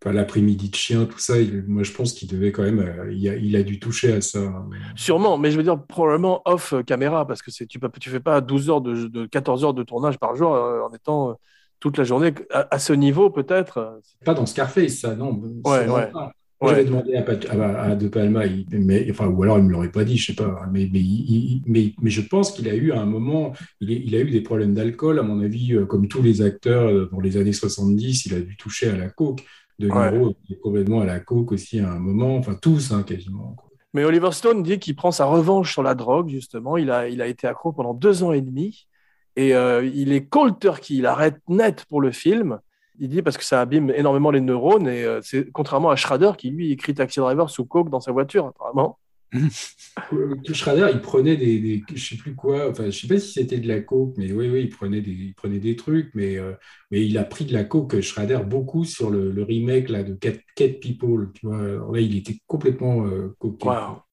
enfin, l'après-midi de chien, tout ça. il- moi, je pense qu'il devait quand même, euh, il, a, il a dû toucher à ça. hein. Sûrement, mais je veux dire probablement off euh, caméra parce que tu tu fais pas 12 heures de, de 14 heures de tournage par jour euh, en étant toute la journée à, à ce niveau peut-être. Pas dans Scarface, ça, non. Ouais, pas. Ouais. J'avais demandé à, Pat- à- à De Palma, il- mais, enfin, ou alors il me l'aurait pas dit, je sais pas. Mais, mais, il- il- mais, mais je pense qu'il a eu à un moment, il, a eu des problèmes d'alcool, à mon avis, euh, comme tous les acteurs euh, dans les années 70, il a dû toucher à la coke. De Niro était complètement à la coke aussi à un moment, enfin tous hein, quasiment. quoi. Mais Oliver Stone dit qu'il prend sa revanche sur la drogue justement. Il a il a été accro pendant deux ans et demi et euh, il est cold turkey. Il arrête net pour le film. Il dit parce que ça abîme énormément les neurones et euh, c'est contrairement à Schrader qui lui écrit Taxi Driver sous coke dans sa voiture apparemment. Schrader, il prenait des, des- je sais plus quoi, enfin, je sais pas si c'était de la coke, mais oui, oui, il prenait des, il prenait des trucs, mais, euh, mais il a pris de la coke, Schrader, beaucoup sur le, le remake là, de Cat, Cat People, tu vois. Alors là, il était complètement euh, coqué. Wow.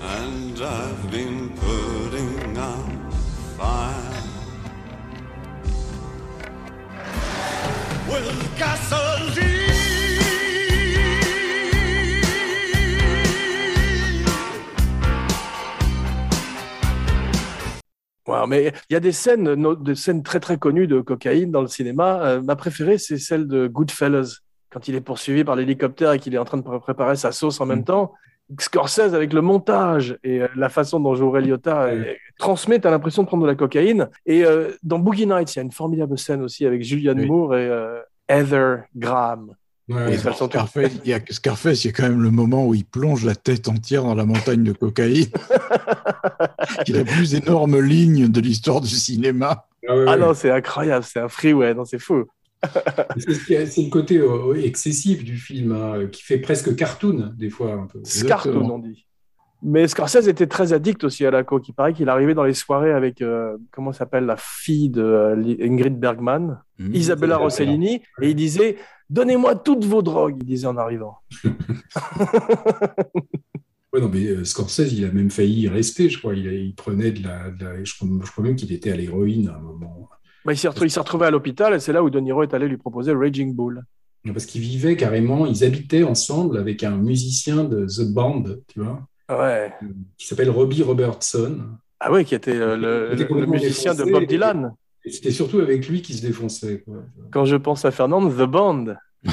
And I've been Wow, mais il y a des scènes, des scènes très très connues de cocaïne dans le cinéma. Euh, ma préférée, c'est celle de Goodfellas, quand il est poursuivi par l'hélicoptère et qu'il est en train de pré- préparer sa sauce en même Mm. temps. Scorsese avec le montage et euh, la façon dont Joe Ray Liotta Ouais. euh, transmet, t'as l'impression de prendre de la cocaïne. Et euh, dans Boogie Nights, il y a une formidable scène aussi avec Julianne Oui. Moore et euh, Heather Graham. Ouais, dans Scarface, il y a Scarface, il y a quand même le moment où il plonge la tête entière dans la montagne de cocaïne, qui est la plus énorme ligne de l'histoire du cinéma. Ah ouais, Ah ouais. non, c'est incroyable, c'est un freeway, non, c'est fou. C'est le côté euh, excessif du film, hein, qui fait presque cartoon, des fois, un peu. Scartoon, Exactement. on dit. Mais Scorsese était très addict aussi à la coke. Il paraît qu'il arrivait dans les soirées avec, euh, comment s'appelle, la fille de euh, Ingrid Bergman, Mmh. Isabella. Rossellini, et il disait Donnez-moi toutes vos drogues, il disait en arrivant. Ouais, non, mais euh, Scorsese, il a même failli y rester, je crois. Il, prenait de la, de la- je, crois, je crois même qu'il était à l'héroïne à un moment. Bah, il s'est retrouvé, il s'est retrouvé à l'hôpital et c'est là où De Niro est allé lui proposer Raging Bull. Parce qu'ils vivaient carrément, ils habitaient ensemble avec un musicien de The Band, tu vois, Ouais. qui s'appelle Robbie Robertson. Ah oui, qui était euh, le, musicien de. Bob Dylan. Et C'était surtout avec lui qui se défonçait. quoi. Quand je pense à Fernand, The Band.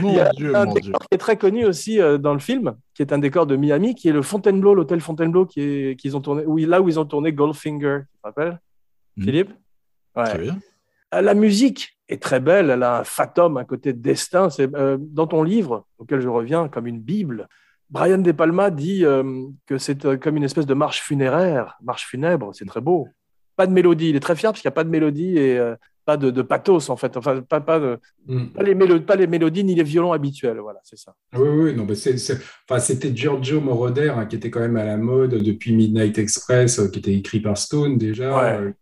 Mon Il y a Dieu, un mon décor Dieu. qui est très connu aussi euh, dans le film, qui est un décor de Miami, qui est le Fontainebleau, l'hôtel Fontainebleau, qui est, qu'ils ont tourné, où, là où ils ont tourné Goldfinger. Tu te rappelles, Mhm. Philippe? Ouais. Très bien. Euh, La musique est très belle, elle a un fatum, un côté destin. C'est, euh, dans ton livre, auquel je reviens comme une Bible, Brian De Palma dit euh, que c'est euh, comme une espèce de marche funéraire, marche funèbre, c'est très beau. Pas de mélodie, il est très fier parce qu'il n'y a pas de mélodie et euh, pas de, de pathos en fait, enfin pas, pas, de- Mm. pas, les mélo- pas les mélodies ni les violons habituels, voilà, c'est ça. Oui, oui, non, mais c'est, c'est- enfin, c'était Giorgio Moroder hein, qui était quand même à la mode depuis Midnight Express, euh, qui était écrit par Stone déjà. Ouais.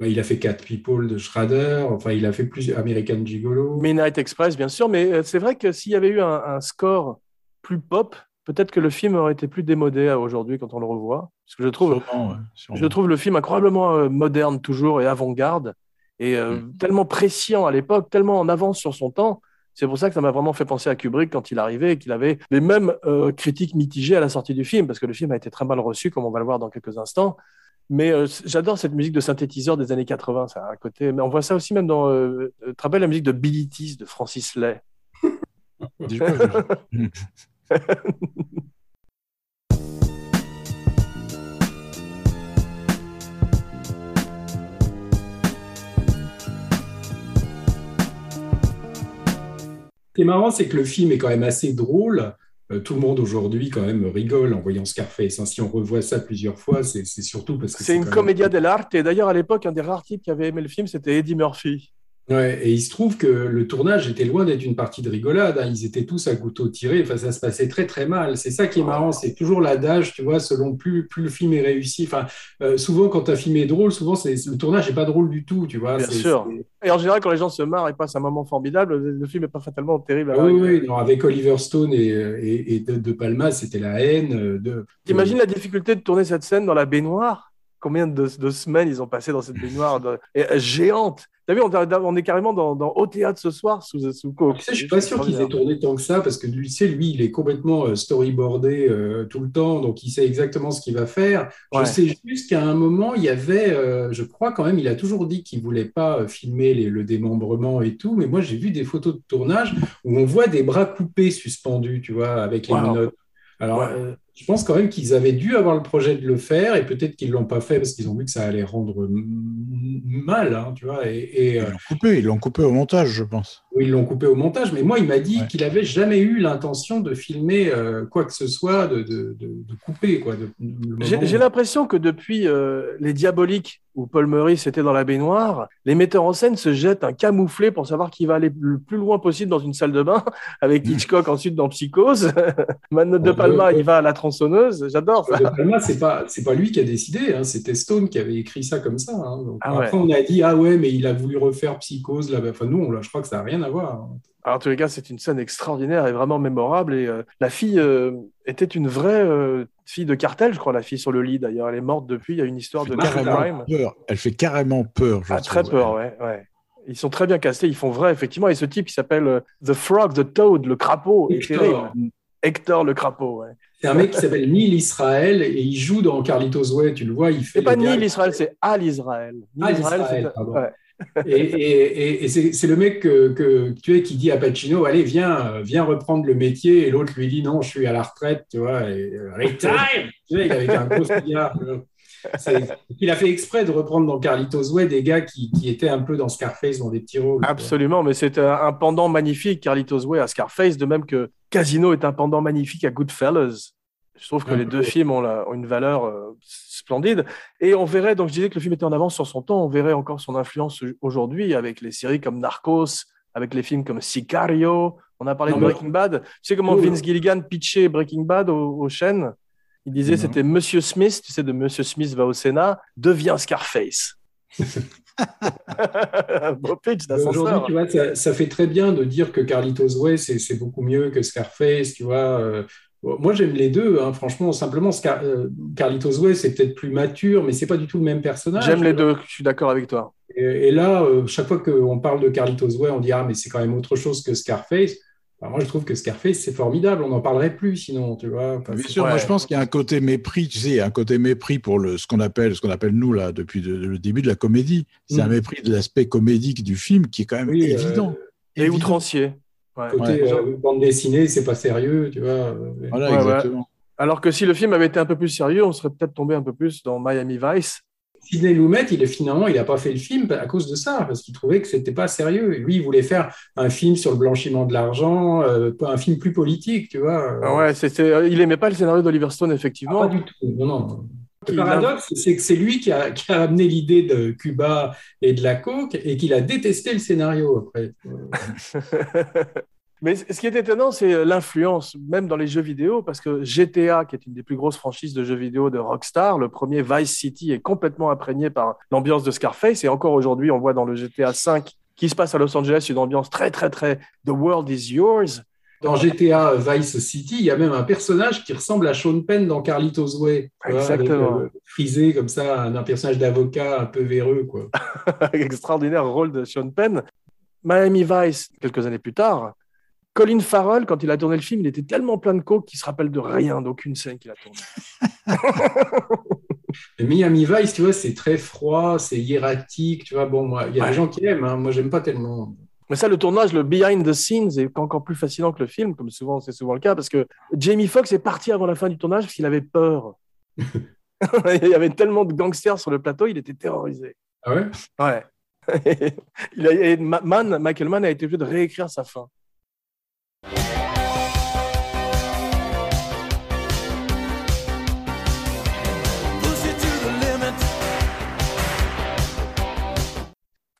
Bah, il a fait Cat People de Schrader, enfin, il a fait plusieurs American Gigolo. Midnight Express, bien sûr, mais c'est vrai que s'il y avait eu un, un score plus pop, peut-être que le film aurait été plus démodé à aujourd'hui quand on le revoit. Parce que je trouve, Sûrement, ouais, sûrement. Je trouve le film incroyablement euh, moderne toujours et avant-garde et euh, Mm. tellement prescient à l'époque, tellement en avance sur son temps. C'est pour ça que ça m'a vraiment fait penser à Kubrick quand il arrivait et qu'il avait les mêmes euh, critiques mitigées à la sortie du film parce que le film a été très mal reçu comme on va le voir dans quelques instants. Mais euh, j'adore cette musique de synthétiseur des années 80, ça a un côté. Mais on voit ça aussi même dans. Euh, tu te rappelles la musique de Billy Tease de Francis Lay? Ce qui est marrant, c'est que le film est quand même assez drôle. Euh, tout le monde aujourd'hui, quand même, rigole en voyant Scarface. hein. Si on revoit ça plusieurs fois, c'est, surtout parce que C'est une quand même- dell'arte et d'ailleurs à l'époque, un des rares types qui avait aimé le film, c'était Eddie Murphy. Ouais, et il se trouve que le tournage était loin d'être une partie de rigolade. hein. Ils étaient tous à couteau tiré. Enfin, ça se passait très très mal. C'est ça qui est marrant. C'est toujours l'adage, tu vois, selon plus, plus le film est réussi. Enfin, euh, souvent quand un film est drôle, souvent c'est, le tournage n'est pas drôle du tout, tu vois. Bien C'est- sûr. c'est- Et en général, quand les gens se marrent et passent un moment formidable, le film n'est pas fatalement terrible. à oui, oui, non, avec Oliver Stone et, et, et de, De Palma, c'était la haine. euh, De, T'imagines la difficulté de tourner cette scène dans la baignoire? Combien de, de semaines ils ont passé dans cette baignoire de- euh, géante T'as vu, on, on est carrément dans, dans Au théâtre ce soir sous, sous coke. Tu sais, je suis pas sûr qu'ils aient tourné tant que ça parce que lui, tu sais, lui, il est complètement euh, storyboardé euh, tout le temps, donc il sait exactement ce qu'il va faire. Je Ouais. sais juste qu'à un moment, il y avait, euh, je crois quand même, il a toujours dit qu'il voulait pas filmer les- le démembrement et tout, mais moi j'ai vu des photos de tournage où on voit des bras coupés suspendus, tu vois, avec les Wow. menottes. Alors, Ouais. euh, je pense quand même qu'ils avaient dû avoir le projet de le faire et peut-être qu'ils l'ont pas fait parce qu'ils ont vu que ça allait rendre mal, hein, tu vois, et, euh, Ils l'ont ils l'ont coupé au montage, je pense. Ils l'ont coupé au montage, mais moi, il m'a dit Ouais. qu'il avait jamais eu l'intention de filmer euh, quoi que ce soit, de, de, de, de couper, quoi. J'ai où- l'impression que depuis euh, Les Diaboliques, où Paul Meurice était dans la baignoire, les metteurs en scène se jettent un camouflé pour savoir qui va aller le plus loin possible dans une salle de bain, avec Mm. Hitchcock ensuite dans Psychose. Mano de Ouais, Palma, ouais. il va à la tronçonneuse. J'adore ça. De Palma, c'est pas, c'est pas lui qui a décidé, hein, c'était Stone qui avait écrit ça comme ça. hein. Donc, Ah ouais. après, on a dit, ah ouais, mais il a voulu refaire Psychose, là. Enfin, nous, on, l'a- je crois que ça n'a rien à voir. Alors, en tous les cas, c'est une scène extraordinaire et vraiment mémorable. Et euh, la fille euh, était une vraie euh, fille de cartel, je crois, la fille sur le lit d'ailleurs. Elle est morte depuis. Il y a une histoire de Crime. peur. Elle fait carrément peur. je Ah, très peur, ouais, ouais. Ils sont très bien castés, ils font vrai, effectivement. Et ce type, il s'appelle euh, The Frog, The Toad, le crapaud, est Hector. terrible. Hector le crapaud, ouais. C'est un mec qui s'appelle Neil Israel et il joue dans Carlitos Way, tu le vois, il fait. C'est pas Neil Israël, c'est Al Israël. Neil Al Israel, c'est- pardon. ouais. Et, et- et- et c'est le mec que, que tu es qui dit à Pacino, allez, viens, euh, viens reprendre le métier. Et l'autre lui dit, non, je suis à la retraite, tu vois. Et, euh, Tu vois, il un gros cigare. a fait exprès de reprendre dans Carlitos Way des gars qui, qui étaient un peu dans Scarface, dans des petits rôles. Absolument, mais c'est un, un pendant magnifique, Carlitos Way à Scarface, de même que Casino est un pendant magnifique à Goodfellas. Je trouve que les deux films ont, la- ont une valeur euh, splendide. Et on verrait, donc je disais que le film était en avance sur son temps, on verrait encore son influence aujourd'hui avec les séries comme Narcos, avec les films comme Sicario. On a parlé Non, de mais- Breaking Bad. Tu sais comment. Vince Gilligan pitchait Breaking Bad aux, aux chaînes? Il disait Non. c'était Monsieur Smith, tu sais, de Monsieur Smith va au Sénat, devient Scarface. Beau pitch Aujourd'hui, tu vois, ça, ça fait très bien de dire que Carlitos Way, c'est beaucoup mieux que Scarface, tu vois. euh, moi, j'aime les deux, hein, franchement. Simplement, Scar- euh, Carlitos Way, c'est peut-être plus mature, mais c'est pas du tout le même personnage. J'aime les deux, je suis d'accord avec toi. Et, et là, euh, chaque fois qu'on parle de Carlitos Way, on dit ah mais c'est quand même autre chose que Scarface. Moi, je trouve que Scarface, c'est formidable. On n'en parlerait plus sinon, tu vois. Enfin, Bien sûr, moi je pense qu'il y a un côté mépris, tu sais, il y a un côté mépris pour le, ce qu'on appelle, ce qu'on appelle nous là depuis de- le début de la comédie. C'est un Mm. mépris de l'aspect comédique du film qui est quand même Oui, euh, évident. Et Évident. outrancier. Ouais. Côté Ouais. euh, bande dessinée, c'est pas sérieux, tu vois. euh, Voilà, Ouais, ouais. exactement. Alors que si le film avait été un peu plus sérieux, on serait peut-être tombé un peu plus dans Miami Vice. Sidney Lumet, il est finalement, il n'a pas fait le film à cause de ça, parce qu'il trouvait que c'était pas sérieux. Et lui, il voulait faire un film sur le blanchiment de l'argent, euh, pas un film plus politique, tu vois. Ah ouais, c'était, il aimait pas le scénario d'Oliver Stone, Ah, effectivement. pas du tout. Non, non. Le paradoxe, c'est que c'est lui qui a, qui a amené l'idée de Cuba et de la coke et qu'il a détesté le scénario après. Mais ce qui est étonnant, c'est l'influence, même dans les jeux vidéo, parce que GTA, qui est une des plus grosses franchises de jeux vidéo de Rockstar, le premier Vice City est complètement imprégné par l'ambiance de Scarface. Et encore aujourd'hui, on voit dans le GTA V qui se passe à Los Angeles une ambiance très, très, très The world is yours. Dans GTA Vice City, il y a même un personnage qui ressemble à Sean Penn dans Carlitos Way. Exactement. avec, euh, frisé comme ça, un, un personnage d'avocat un peu véreux. Quoi. Extraordinaire rôle de Sean Penn. Miami Vice, quelques années plus tard. Colin Farrell, quand il a tourné le film, il était tellement plein de coke qu'il se rappelle de rien, d'aucune scène qu'il a tournée. Miami Vice, tu vois, c'est très froid, c'est hiératique. Tu vois, bon, moi, il y a Ouais. des gens qui aiment. hein. Moi, j'aime pas tellement. Mais ça, le tournage, le behind the scenes est encore plus fascinant que le film, comme souvent c'est souvent le cas, parce que Jamie Foxx est parti avant la fin du tournage parce qu'il avait peur. il y avait tellement de gangsters sur le plateau, il était terrorisé. Ah ouais? Ouais. il a, et Ma- Mann, Michael Mann a été obligé de réécrire sa fin.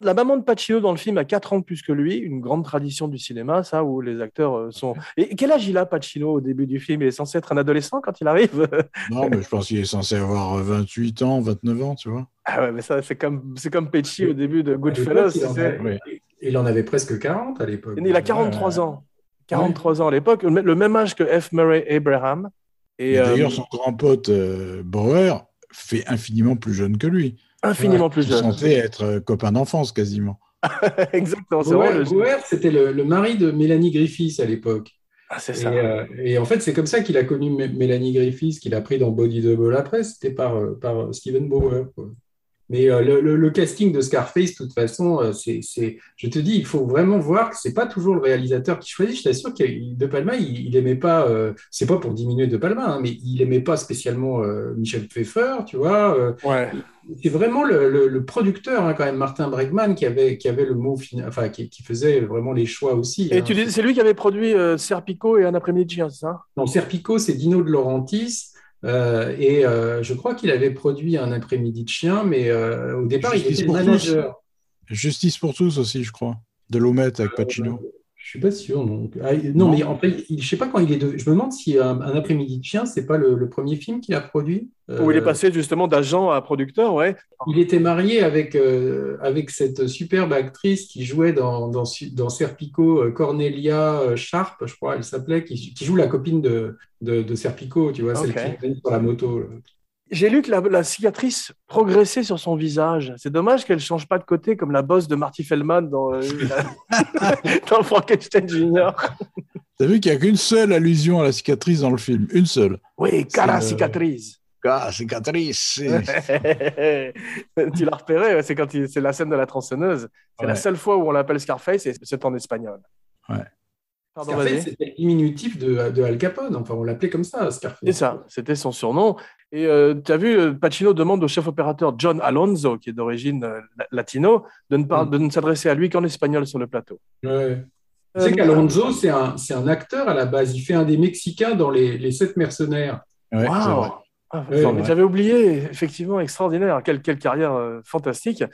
La maman de Pacino dans le film a 4 ans de plus que lui, une grande tradition du cinéma, ça, où les acteurs euh, sont. Et quel âge il a, Pacino, au début du film? Il est censé être un adolescent quand il arrive? Non, mais je pense qu'il est censé avoir euh, 28 ans, 29 ans, tu vois. Ah ouais, mais ça, c'est comme, c'est comme Pesci au début de Goodfellas. il, en avait- il en avait presque 40 à l'époque. Il a 43 ans. 43 ans à l'époque, le même âge que F. Murray Abraham. Et Et euh, D'ailleurs, son grand pote euh, Bauer fait infiniment plus jeune que lui. Infiniment plus Ils jeune. sont censés être euh, copains d'enfance quasiment. Exactement, c'est Bauer, Bauer, c'était le, le mari de Mélanie Griffiths à l'époque. Ah, c'est Et, ça. euh, et en fait, c'est comme ça qu'il a connu Mé- Mélanie Griffiths, qu'il a pris dans Body Double après, c'était par, euh, par Steven Bauer. quoi. Mais euh, le, le- le casting de Scarface, de toute façon, euh, c'est, c'est- je te dis, il faut vraiment voir que c'est pas toujours le réalisateur qui choisit. Je t'assure que De Palma, il, il aimait pas, euh, c'est pas pour diminuer De Palma, hein, mais il aimait pas spécialement euh, Michel Pfeiffer, tu vois. euh, Ouais. c'est vraiment le, producteur, hein, quand même, Martin Bregman, qui avait, qui avait le mot, final, enfin, qui, qui faisait vraiment les choix aussi. Et hein. tu dis, c'est lui qui avait produit Serpico et Un après-midi de chien, c'est ça? Non, Serpico, c'est Dino de Laurentiis. Euh, et euh, je crois qu'il avait produit un après-midi de chien, mais euh, au départ, il était pour manager. Justice pour tous aussi, je crois. De Lomette avec Pacino. Je suis pas sûr. Donc. Ah, non, Non. mais en fait, il- je sais pas quand il est. de- Je me demande si un, un après-midi de chien, c'est pas le, le premier film qu'il a produit. Où il est Euh, passé justement d'agent à producteur, ouais. Il était marié avec, euh, avec cette superbe actrice qui jouait dans, dans, dans Serpico, euh, Cornelia euh, Sharp, je crois, elle s'appelait, qui, qui joue la copine de, de, de Serpico, tu vois, celle qui vient sur la moto. là. J'ai lu que la, la cicatrice progressait sur son visage. C'est dommage qu'elle change pas de côté comme la bosse de Marty Feldman dans, euh, la- dans Frankenstein Junior. T'as vu qu'il n'y a qu'une seule allusion à la cicatrice dans le film? Une seule. Oui, cara cicatrice. Ah, cicatrice tu l'as repéré, c'est quand c'est la scène de la tronçonneuse. C'est la seule fois où on l'appelle Scarface et c'est en espagnol. Ouais. Pardon, Scarface, c'était le diminutif de, de Al Capone, enfin, on l'appelait comme ça, Scarface. C'est ça, c'était son surnom. Et tu as vu, euh, Pacino demande au chef opérateur John Alonso, qui est d'origine euh, la- latino, de ne, pas- Mm. de ne s'adresser à lui qu'en espagnol sur le plateau. Ouais. Tu Euh, sais qu'Alonso, c'est un, c'est un acteur à la base. Il fait un des Mexicains dans Les, les Sept Mercenaires. Ouais, vrai. Ah, Ouais, j'en- ouais. J'avais oublié, effectivement, extraordinaire. Quelle, quelle carrière euh, fantastique.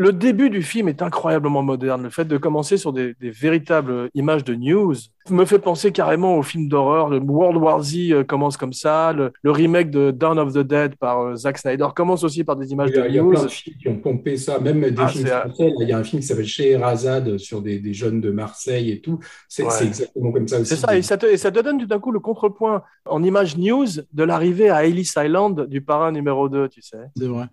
Le début du film est incroyablement moderne. Le fait de commencer sur des, des véritables images de news me fait penser carrément au film d'horreur. Le World War Z euh, commence comme ça. Le, le remake de Dawn of the Dead par euh, Zack Snyder commence aussi par des images Il y, a, de il y a news. plein de films qui ont pompé ça, même des Ah, films c'est- français. Il y a un film qui s'appelle Scheherazade sur des, des jeunes de Marseille et tout. C'est Ouais. exactement comme ça aussi. C'est ça, et ça, te, et ça te donne tout d'un coup le contrepoint en image news de l'arrivée à Ellis Island du parrain numéro 2, tu sais. C'est vrai.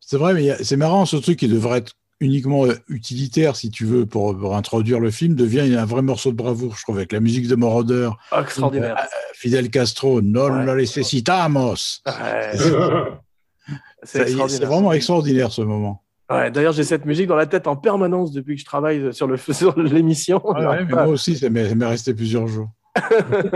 C'est vrai, mais c'est marrant ce truc qui devrait être uniquement euh, utilitaire, si tu veux, pour, pour introduire le film, devient un vrai morceau de bravoure, je trouve, avec la musique de Moroder, Ah, extraordinaire. Fidel Castro, Non Ouais. lo necesitamos. Ouais, c'est vraiment extraordinaire ce moment. Ouais, D'ailleurs, j'ai cette musique dans la tête en permanence depuis que je travaille sur le sur l'émission. Ouais, moi aussi, ça m'est resté plusieurs jours.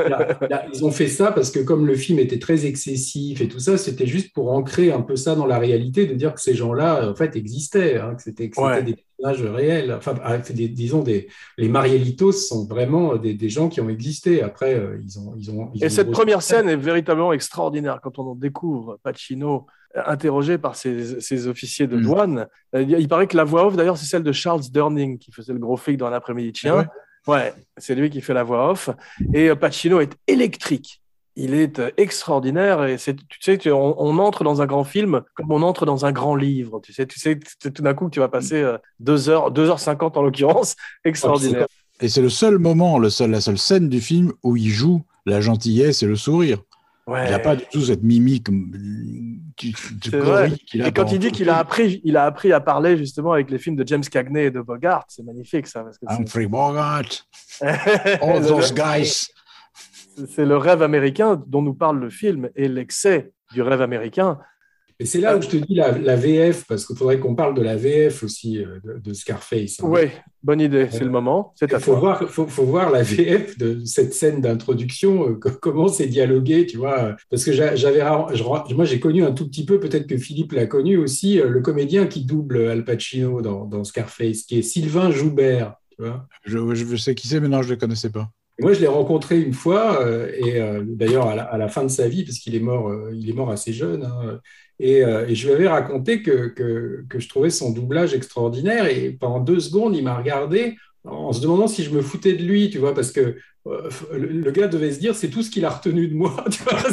Là, là, ils ont fait ça parce que comme le film était très excessif et tout ça, c'était juste pour ancrer un peu ça dans la réalité, de dire que ces gens-là, en fait, existaient, hein, que c'était Ouais. des personnages réels. Enfin, ah, des- disons, des, les Marielitos sont vraiment des, des gens qui ont existé. Après, euh, ils ont... Ils ont ils Et ont cette première scène est véritablement extraordinaire quand on découvre Pacino euh, interrogé par ses, ses officiers de Mm. douane. Euh, Il paraît que la voix off, d'ailleurs, c'est celle de Charles Durning qui faisait le gros flic dans l'après-midi chien. Ah Ouais, c'est lui qui fait la voix off. Et euh, Pacino est électrique. Il est euh, extraordinaire et tu sais, on, entre dans un grand film comme on entre dans un grand livre. Tu sais, tu sais, tout d'un coup, tu vas passer euh, deux heures, deux heures cinquante en l'occurrence. Extraordinaire. Et c'est le seul moment, le seul, la seule scène du film où il joue la gentillesse et le sourire. Ouais. Il n'a pas du tout cette mimique qu'il a Et quand il dit qu'il a appris, il a appris à parler justement avec les films de James Cagney et de Bogart, c'est magnifique ça. Parce que Humphrey Bogart, all those guys. c'est le rêve américain dont nous parle le film et l'excès du rêve américain. Et c'est là où je te dis la, la VF, parce qu'il faudrait qu'on parle de la VF aussi euh, de, de Scarface. hein. Oui, bonne idée, c'est le moment. C'est à Il faut toi. voir, faut, faut voir la VF de cette scène d'introduction, euh, co- comment c'est dialogué, tu vois. euh, Parce que j'avais, moi, j'ai connu un tout petit peu, peut-être que Philippe l'a connu aussi, euh, le comédien qui double Al Pacino dans, dans Scarface, qui est Sylvain Joubert, tu vois. Je, je sais qui c'est, mais non, je ne le connaissais pas. Moi, je l'ai rencontré une fois, euh, et euh, d'ailleurs à la, à la fin de sa vie, parce qu'il est mort, euh, il est mort assez jeune. hein, et, euh, et je lui avais raconté que, que, que je trouvais son doublage extraordinaire. Et pendant deux secondes, il m'a regardé en se demandant si je me foutais de lui, tu vois, parce que le, gars devait se dire c'est tout ce qu'il a retenu de moi,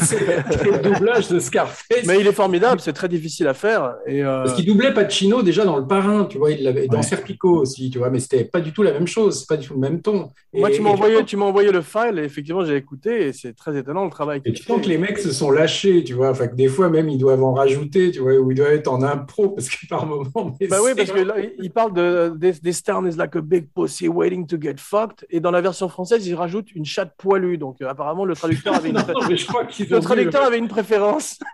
c'est le doublage de Scarface. Mais il est formidable, c'est très difficile à faire. Et euh, Parce qu'il doublait Pacino déjà dans Le Parrain, tu vois, il l'avait dans. Serpico aussi, tu vois, mais c'était pas du tout la même chose, c'est pas du tout le même ton. moi, tu m'as envoyé, tu m'as envoyé le file et effectivement, j'ai écouté et c'est très étonnant le travail. Et tu sens que les mecs se sont lâchés, tu vois. Enfin, que des fois même, ils doivent en rajouter, tu vois, ou ils doivent être en impro, parce que par moment. Bah oui, parce que là, il parle de this, this town is like a big pussy waiting to get fucked. Et dans la version française, il rajoute une chatte poilue. Donc euh, apparemment, le traducteur avait une, Non, mais je crois qu'ils ont le dû- traducteur avait une préférence.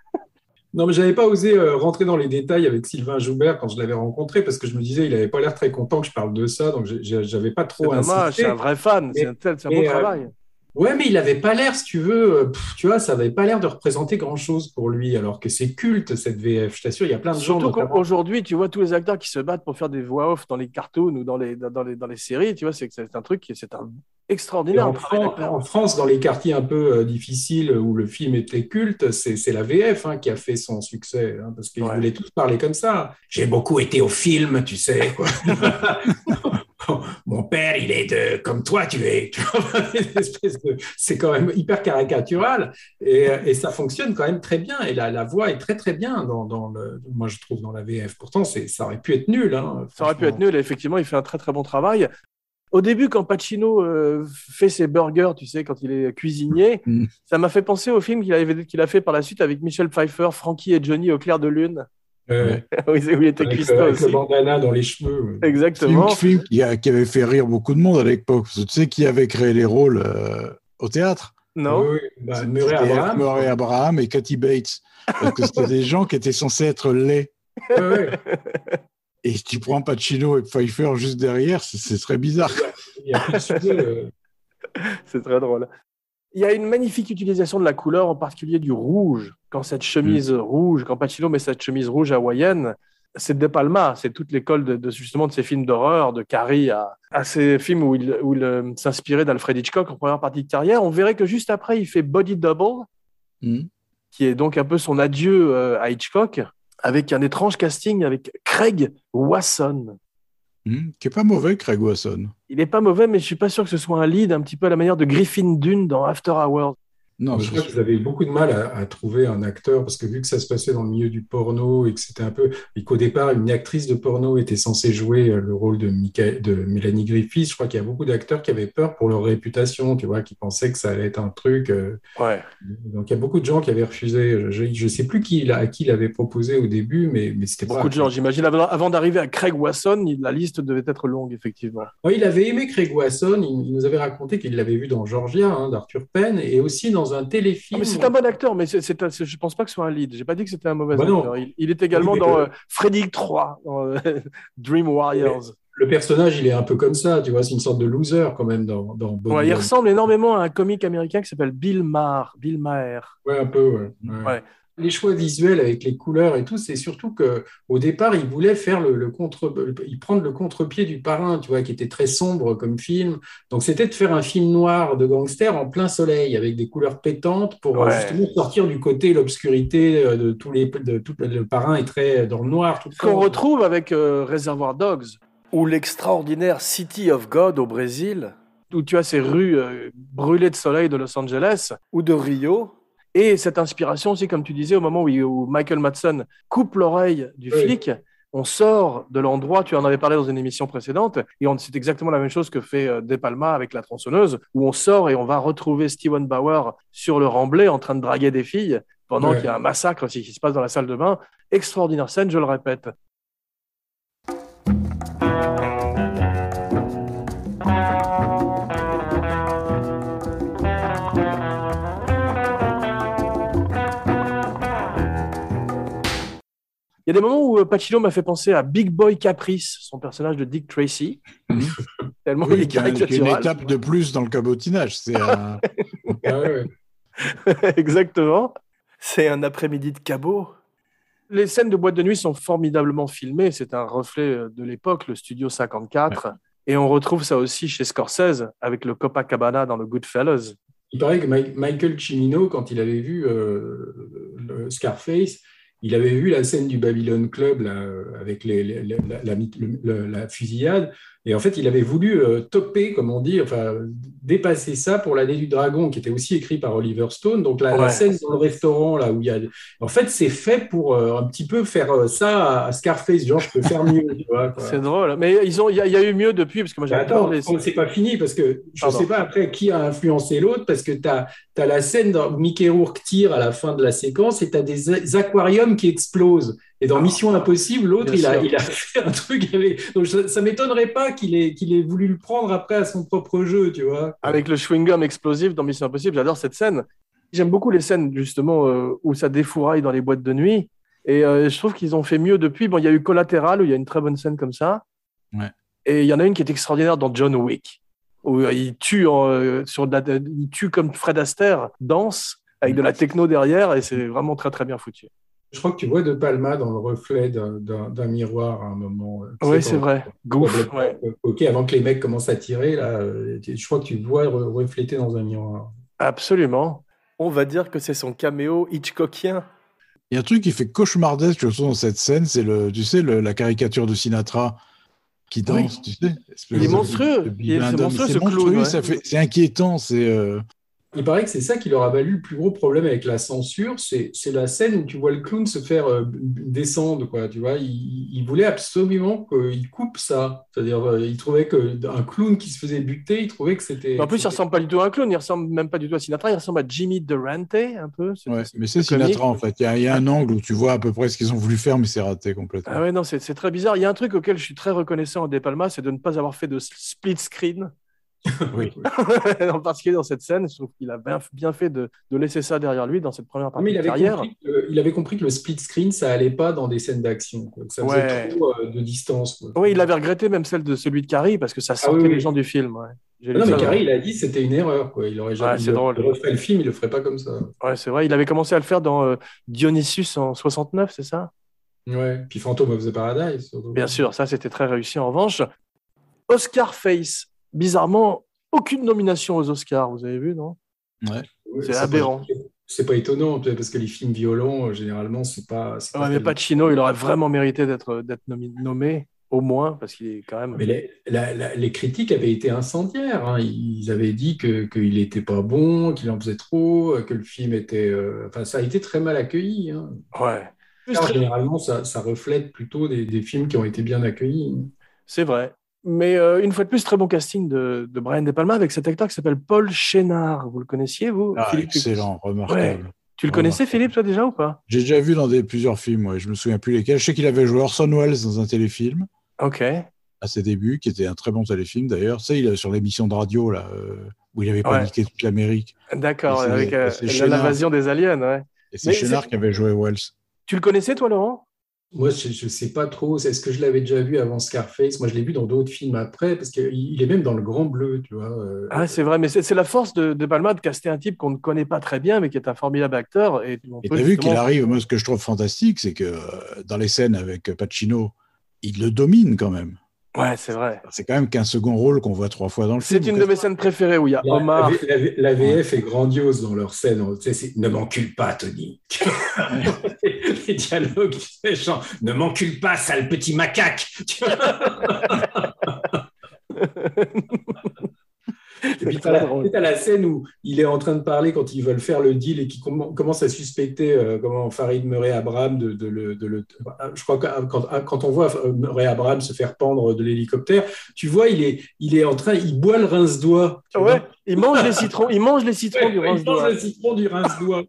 Non, mais j'avais pas osé euh, rentrer dans les détails avec Sylvain Joubert quand je l'avais rencontré, parce que je me disais, il avait pas l'air très content que je parle de ça, donc j'avais pas C'est trop dommage, insisté. c'est un vrai fan. C'est un, tel- c'est un euh, travail. Ouais, mais il avait pas l'air, si tu veux, euh, pff, tu vois, ça avait pas l'air de représenter grand-chose pour lui, alors que c'est culte cette VF. Je t'assure, il y a plein de gens. Surtout notamment- qu'aujourd'hui, tu vois tous les acteurs qui se battent pour faire des voix off dans les cartoons ou dans les, dans les, dans les séries, tu vois, c'est que c'est un truc, qui- c'est un extraordinaire. en, France, dans les quartiers un peu euh, difficiles où le film était culte, c'est c'est la VF hein, qui a fait son succès, hein, parce qu'ils Ouais. voulaient tous parler comme ça. J'ai beaucoup été au film, tu sais. quoi. Mon père, il est de comme toi, tu es. C'est quand même hyper caricatural et, et ça fonctionne quand même très bien. Et la, la voix est très très bien dans, dans le, moi je trouve dans la VF. Pourtant, c'est- ça aurait pu être nul. hein, Ça aurait pu être nul, et effectivement, il fait un très très bon travail. Au début, quand Pacino euh, fait ses burgers, tu sais, quand il est cuisinier, Mm. ça m'a fait penser au film qu'il a fait par la suite avec Michel Pfeiffer, Frankie et Johnny au clair de lune, Euh, où il où il était avec, le, avec le aussi. bandana dans les cheveux. ouais. Exactement. Film, film qui, a- qui avait fait rire beaucoup de monde à l'époque. Tu sais qui avait créé les rôles euh, au théâtre? Non Oui, oui. Bah, C'était Murray Abraham. Murray Abraham et Kathy Bates. Parce que c'était des gens qui étaient censés être laids. Ouais, ouais. Et tu prends Pacino et Pfeiffer juste derrière, c'est- c'est très bizarre. Il n'y a plus de sujet. euh. C'est très drôle. Il y a une magnifique utilisation de la couleur, en particulier du rouge. Quand cette chemise rouge, quand Pacino met cette chemise rouge hawaïenne, c'est De Palma, c'est toute l'école de, de- justement de ces films d'horreur, de Carrie à, à ces films où il, où il euh, s'inspirait d'Alfred Hitchcock en première partie de carrière. On verrait que juste après, il fait Body Double, Hmm. qui est donc un peu son adieu euh, à Hitchcock, avec un étrange casting avec Craig Wasson. Hmm. Qui est pas mauvais, Craig Wasson. Il n'est pas mauvais, mais je suis pas sûr que ce soit un lead un petit peu à la manière de Griffin Dune dans After Hours. Non, je crois sûr. qu'ils avaient beaucoup de mal à, à trouver un acteur parce que vu que ça se passait dans le milieu du porno et que c'était un peu et qu'au départ une actrice de porno était censée jouer euh, le rôle de, Michael- de Mélanie Griffith, je crois qu'il y a beaucoup d'acteurs qui avaient peur pour leur réputation, tu vois, qui pensaient que ça allait être un truc. euh, Ouais. donc il y a beaucoup de gens qui avaient refusé. Je ne sais plus qui, à qui il avait proposé au début, mais, mais c'était pas. Beaucoup de gens, j'imagine. Avant, avant d'arriver à Craig Wasson, la liste devait être longue, effectivement. Ouais, il avait aimé Craig Wasson, il, il nous avait raconté qu'il l'avait vu dans Georgia hein, d'Arthur Penn et aussi dans un Ah, téléfilm. mais c'est un bon acteur, mais un- je pense pas que ce soit un lead. J'ai pas dit que c'était un mauvais Bah acteur. Il, il est également Oui, mais dans euh, Freddy 3, dans euh, Dream Warriors. Le personnage, il est un peu comme ça, tu vois, c'est une sorte de loser quand même dans, dans. Ouais, il ressemble énormément à un comique américain qui s'appelle Bill Maher. Bill Maher. Ouais, un peu, ouais. Ouais. Ouais. Les choix visuels avec les couleurs et tout, c'est surtout que au départ, il voulait faire le, le contre, il prendre le contre-pied du Parrain, tu vois, qui était très sombre comme film. Donc c'était de faire un film noir de gangster en plein soleil avec des couleurs pétantes pour euh, Ouais. justement sortir du côté l'obscurité euh, de tous les, de tout le Parrain est très dans le noir tout qu'on retrouve avec euh, Reservoir Dogs, ou l'extraordinaire City of God au Brésil, où tu as ces rues euh, brûlées de soleil de Los Angeles ou de Rio. Et cette inspiration aussi, comme tu disais, au moment où, Michael Madsen coupe l'oreille du Oui. flic, on sort de l'endroit, tu en avais parlé dans une émission précédente, et c'est exactement la même chose que fait euh, De Palma avec la tronçonneuse, où on sort et on va retrouver Steven Bauer sur le remblai en train de draguer des filles, pendant Ouais. qu'il y a un massacre aussi qui se passe dans la salle de bain. Extraordinaire scène, je le répète. Il y a des moments où euh, Pacino m'a fait penser à Big Boy Caprice, son personnage de Dick Tracy. Tellement il Oui, qui est est une caricatural. étape de plus dans le cabotinage. C'est un- Ah. Exactement. C'est un après-midi de cabot. Les scènes de boîte de nuit sont formidablement filmées. C'est un reflet euh, de l'époque, le studio 54. Et on retrouve ça aussi chez Scorsese avec le Copacabana dans le Goodfellas. Il paraît que Mike- Michael Cimino, quand il avait vu euh, le Scarface, il avait vu la scène du Babylon Club euh, avec la fusillade. Et en fait, il avait voulu euh, topper, comme on dit, enfin, dépasser ça pour l'année du dragon, qui était aussi écrit par Oliver Stone. Donc, la, scène dans le restaurant, là où il y a. En fait, c'est fait pour euh, un petit peu faire euh, ça à, Scarface. Genre, je peux faire mieux. C'est drôle. Mais il y, a- il y a eu mieux depuis, parce que moi j'adore attends, les. c'est pas fini parce que je Pardon. sais pas après qui a influencé l'autre parce que tu as, la scène où Mickey Rourke tire à la fin de la séquence et tu as des aquariums qui explosent. Et dans Mission Impossible, l'autre, il a, sûr. il a fait un truc avec. Donc ça, ça m'étonnerait pas qu'il ait, qu'il ait voulu le prendre après à son propre jeu, tu vois. Avec le chewing-gum explosif dans Mission Impossible, j'adore cette scène. J'aime beaucoup les scènes justement euh, où ça défouraille dans les boîtes de nuit. Et euh, je trouve qu'ils ont fait mieux depuis. Bon, il y a eu Collateral où il y a une très bonne scène comme ça. Ouais. Et il y en a une qui est extraordinaire dans John Wick où euh, il tue en, euh, sur de la- il tue comme Fred Astaire danse avec de la techno derrière et c'est vraiment très très bien foutu. Je crois que tu vois De Palma dans le reflet d'un- miroir à un moment. euh, Oui, c'est vrai. Gouf. complètement, ouais. euh, Ok, avant que les mecs commencent à tirer, là, euh, je crois que tu le vois re- refléter dans un miroir. Absolument. On va dire que c'est son caméo Hitchcockien. Il y a un truc qui fait cauchemardesque, je trouve, dans cette scène, c'est le, tu sais, le- la caricature de Sinatra qui danse, tu sais. Il est monstrueux. de Il est- c'est monstrueux, C'est ce clown, monstrueux, ouais. ça fait- c'est inquiétant, c'est. euh, Il paraît que c'est ça qui leur a valu le plus gros problème avec la censure, c'est c'est la scène où tu vois le clown se faire euh, descendre, quoi, tu vois. Il, il voulait absolument qu'il coupe ça. C'est-à-dire, euh, il trouvait qu'un clown qui se faisait buter, il trouvait que c'était... En plus, il ressemble pas du tout à un clown, il ressemble même pas du tout à Sinatra, il ressemble à Jimmy Durante un peu. Ouais, mais c'est. Sinatra en fait. Il y, a, il y a un angle où tu vois à peu près ce qu'ils ont voulu faire, mais c'est raté complètement. Ah ouais, non, c'est c'est très bizarre. Il y a un truc auquel je suis très reconnaissant à De Palma, c'est de ne pas avoir fait de split screen. Oui. en particulier dans cette scène, je trouve qu'il a bien, bien fait de, de laisser ça derrière lui dans cette première Ah, partie mais il de avait, carrière. compris que, il avait compris que le split screen, ça allait pas dans des scènes d'action. Ça faisait Ouais. trop euh, de distance. quoi. Oui, il avait regretté même celle de celui de Carrie parce que ça sortait oui, oui. les gens du film. Ouais, Ah non, ça mais dans- Carré, il a dit que c'était une erreur. Quoi. Il aurait jamais Ouais, il, drôle. referait le film, il le ferait pas comme ça. Ouais, c'est vrai, il avait commencé à le faire dans euh, Dionysus en 69, c'est ça? Ouais. Puis Phantom of the Paradise. surtout. Bien sûr, ça c'était très réussi en revanche. Oscar Face, bizarrement, aucune nomination aux Oscars, vous avez vu, non? Ouais, C'est pas- aberrant. C'est pas étonnant, peut-être, parce que les films violents, euh, généralement, c'est pas. Ouais, mais Pacino, il aurait vraiment mérité d'être nomi- nommé. au moins, parce qu'il est quand même. Mais les, la- la- les critiques avaient été incendiaires. hein. Ils avaient dit que qu'il n'était pas bon, qu'il en faisait trop, que le film était. euh, Enfin, ça a été très mal accueilli. hein. Ouais. Alors, généralement, ça, ça reflète plutôt des, des films qui ont été bien accueillis. C'est vrai. Mais euh, une fois de plus, très bon casting de, de Brian De Palma avec cet acteur qui s'appelle Paul Chénard. Vous le connaissiez, vous Ah, Philippe, tu- excellent, remarquable. Tu le connaissais, Philippe, toi déjà ou pas? J'ai déjà vu dans des, plusieurs films, ouais. je me souviens plus lesquels. Je sais qu'il avait joué Orson Welles dans un téléfilm Ok. à ses débuts, qui était un très bon téléfilm d'ailleurs. Tu sais, il est sur l'émission de radio là, euh, où il avait Ouais. paniqué toute l'Amérique. D'accord, avec euh, l'invasion des aliens, ouais. Et c'est Chénard qui avait joué Wells. Tu le connaissais, toi, Laurent? Moi, je ne sais pas trop. Est-ce que je l'avais déjà vu avant Scarface? Moi, je l'ai vu dans d'autres films après, parce qu'il il est même dans Le Grand Bleu, tu vois. euh, Ah, c'est vrai, mais c'est c'est la force de, de Palma de caster un type qu'on ne connaît pas très bien, mais qui est un formidable acteur. Et, on Et peut t'as vu qu'il arrive, moi ce que je trouve fantastique, c'est que euh, dans les scènes avec Pacino, il le domine quand même. Ouais, c'est vrai. C'est quand même qu'un second rôle qu'on voit trois fois dans le C'est film. une de mes scènes préférées où il y a La, Omar. la- la- la VF est grandiose dans leur scène. Tu sais, c'est, ne m'encule pas, Tony. Les dialogues, genre, ne m'encule pas, sale petit macaque. Tu Et puis, C'est t'as la, scène où il est en train de parler quand ils veulent faire le deal et qui comm- commence à suspecter euh, comment Farid Murray Abraham de, de le, de le- Je crois que euh, quand, quand on voit euh, Murray Abraham se faire pendre de l'hélicoptère, tu vois, il est, il est en train, il boit le rince-doigt. tu. Ouais, il mange les citrons, il mange les citrons Ouais, du il rince-doigt. mange le citron du rince-doigt.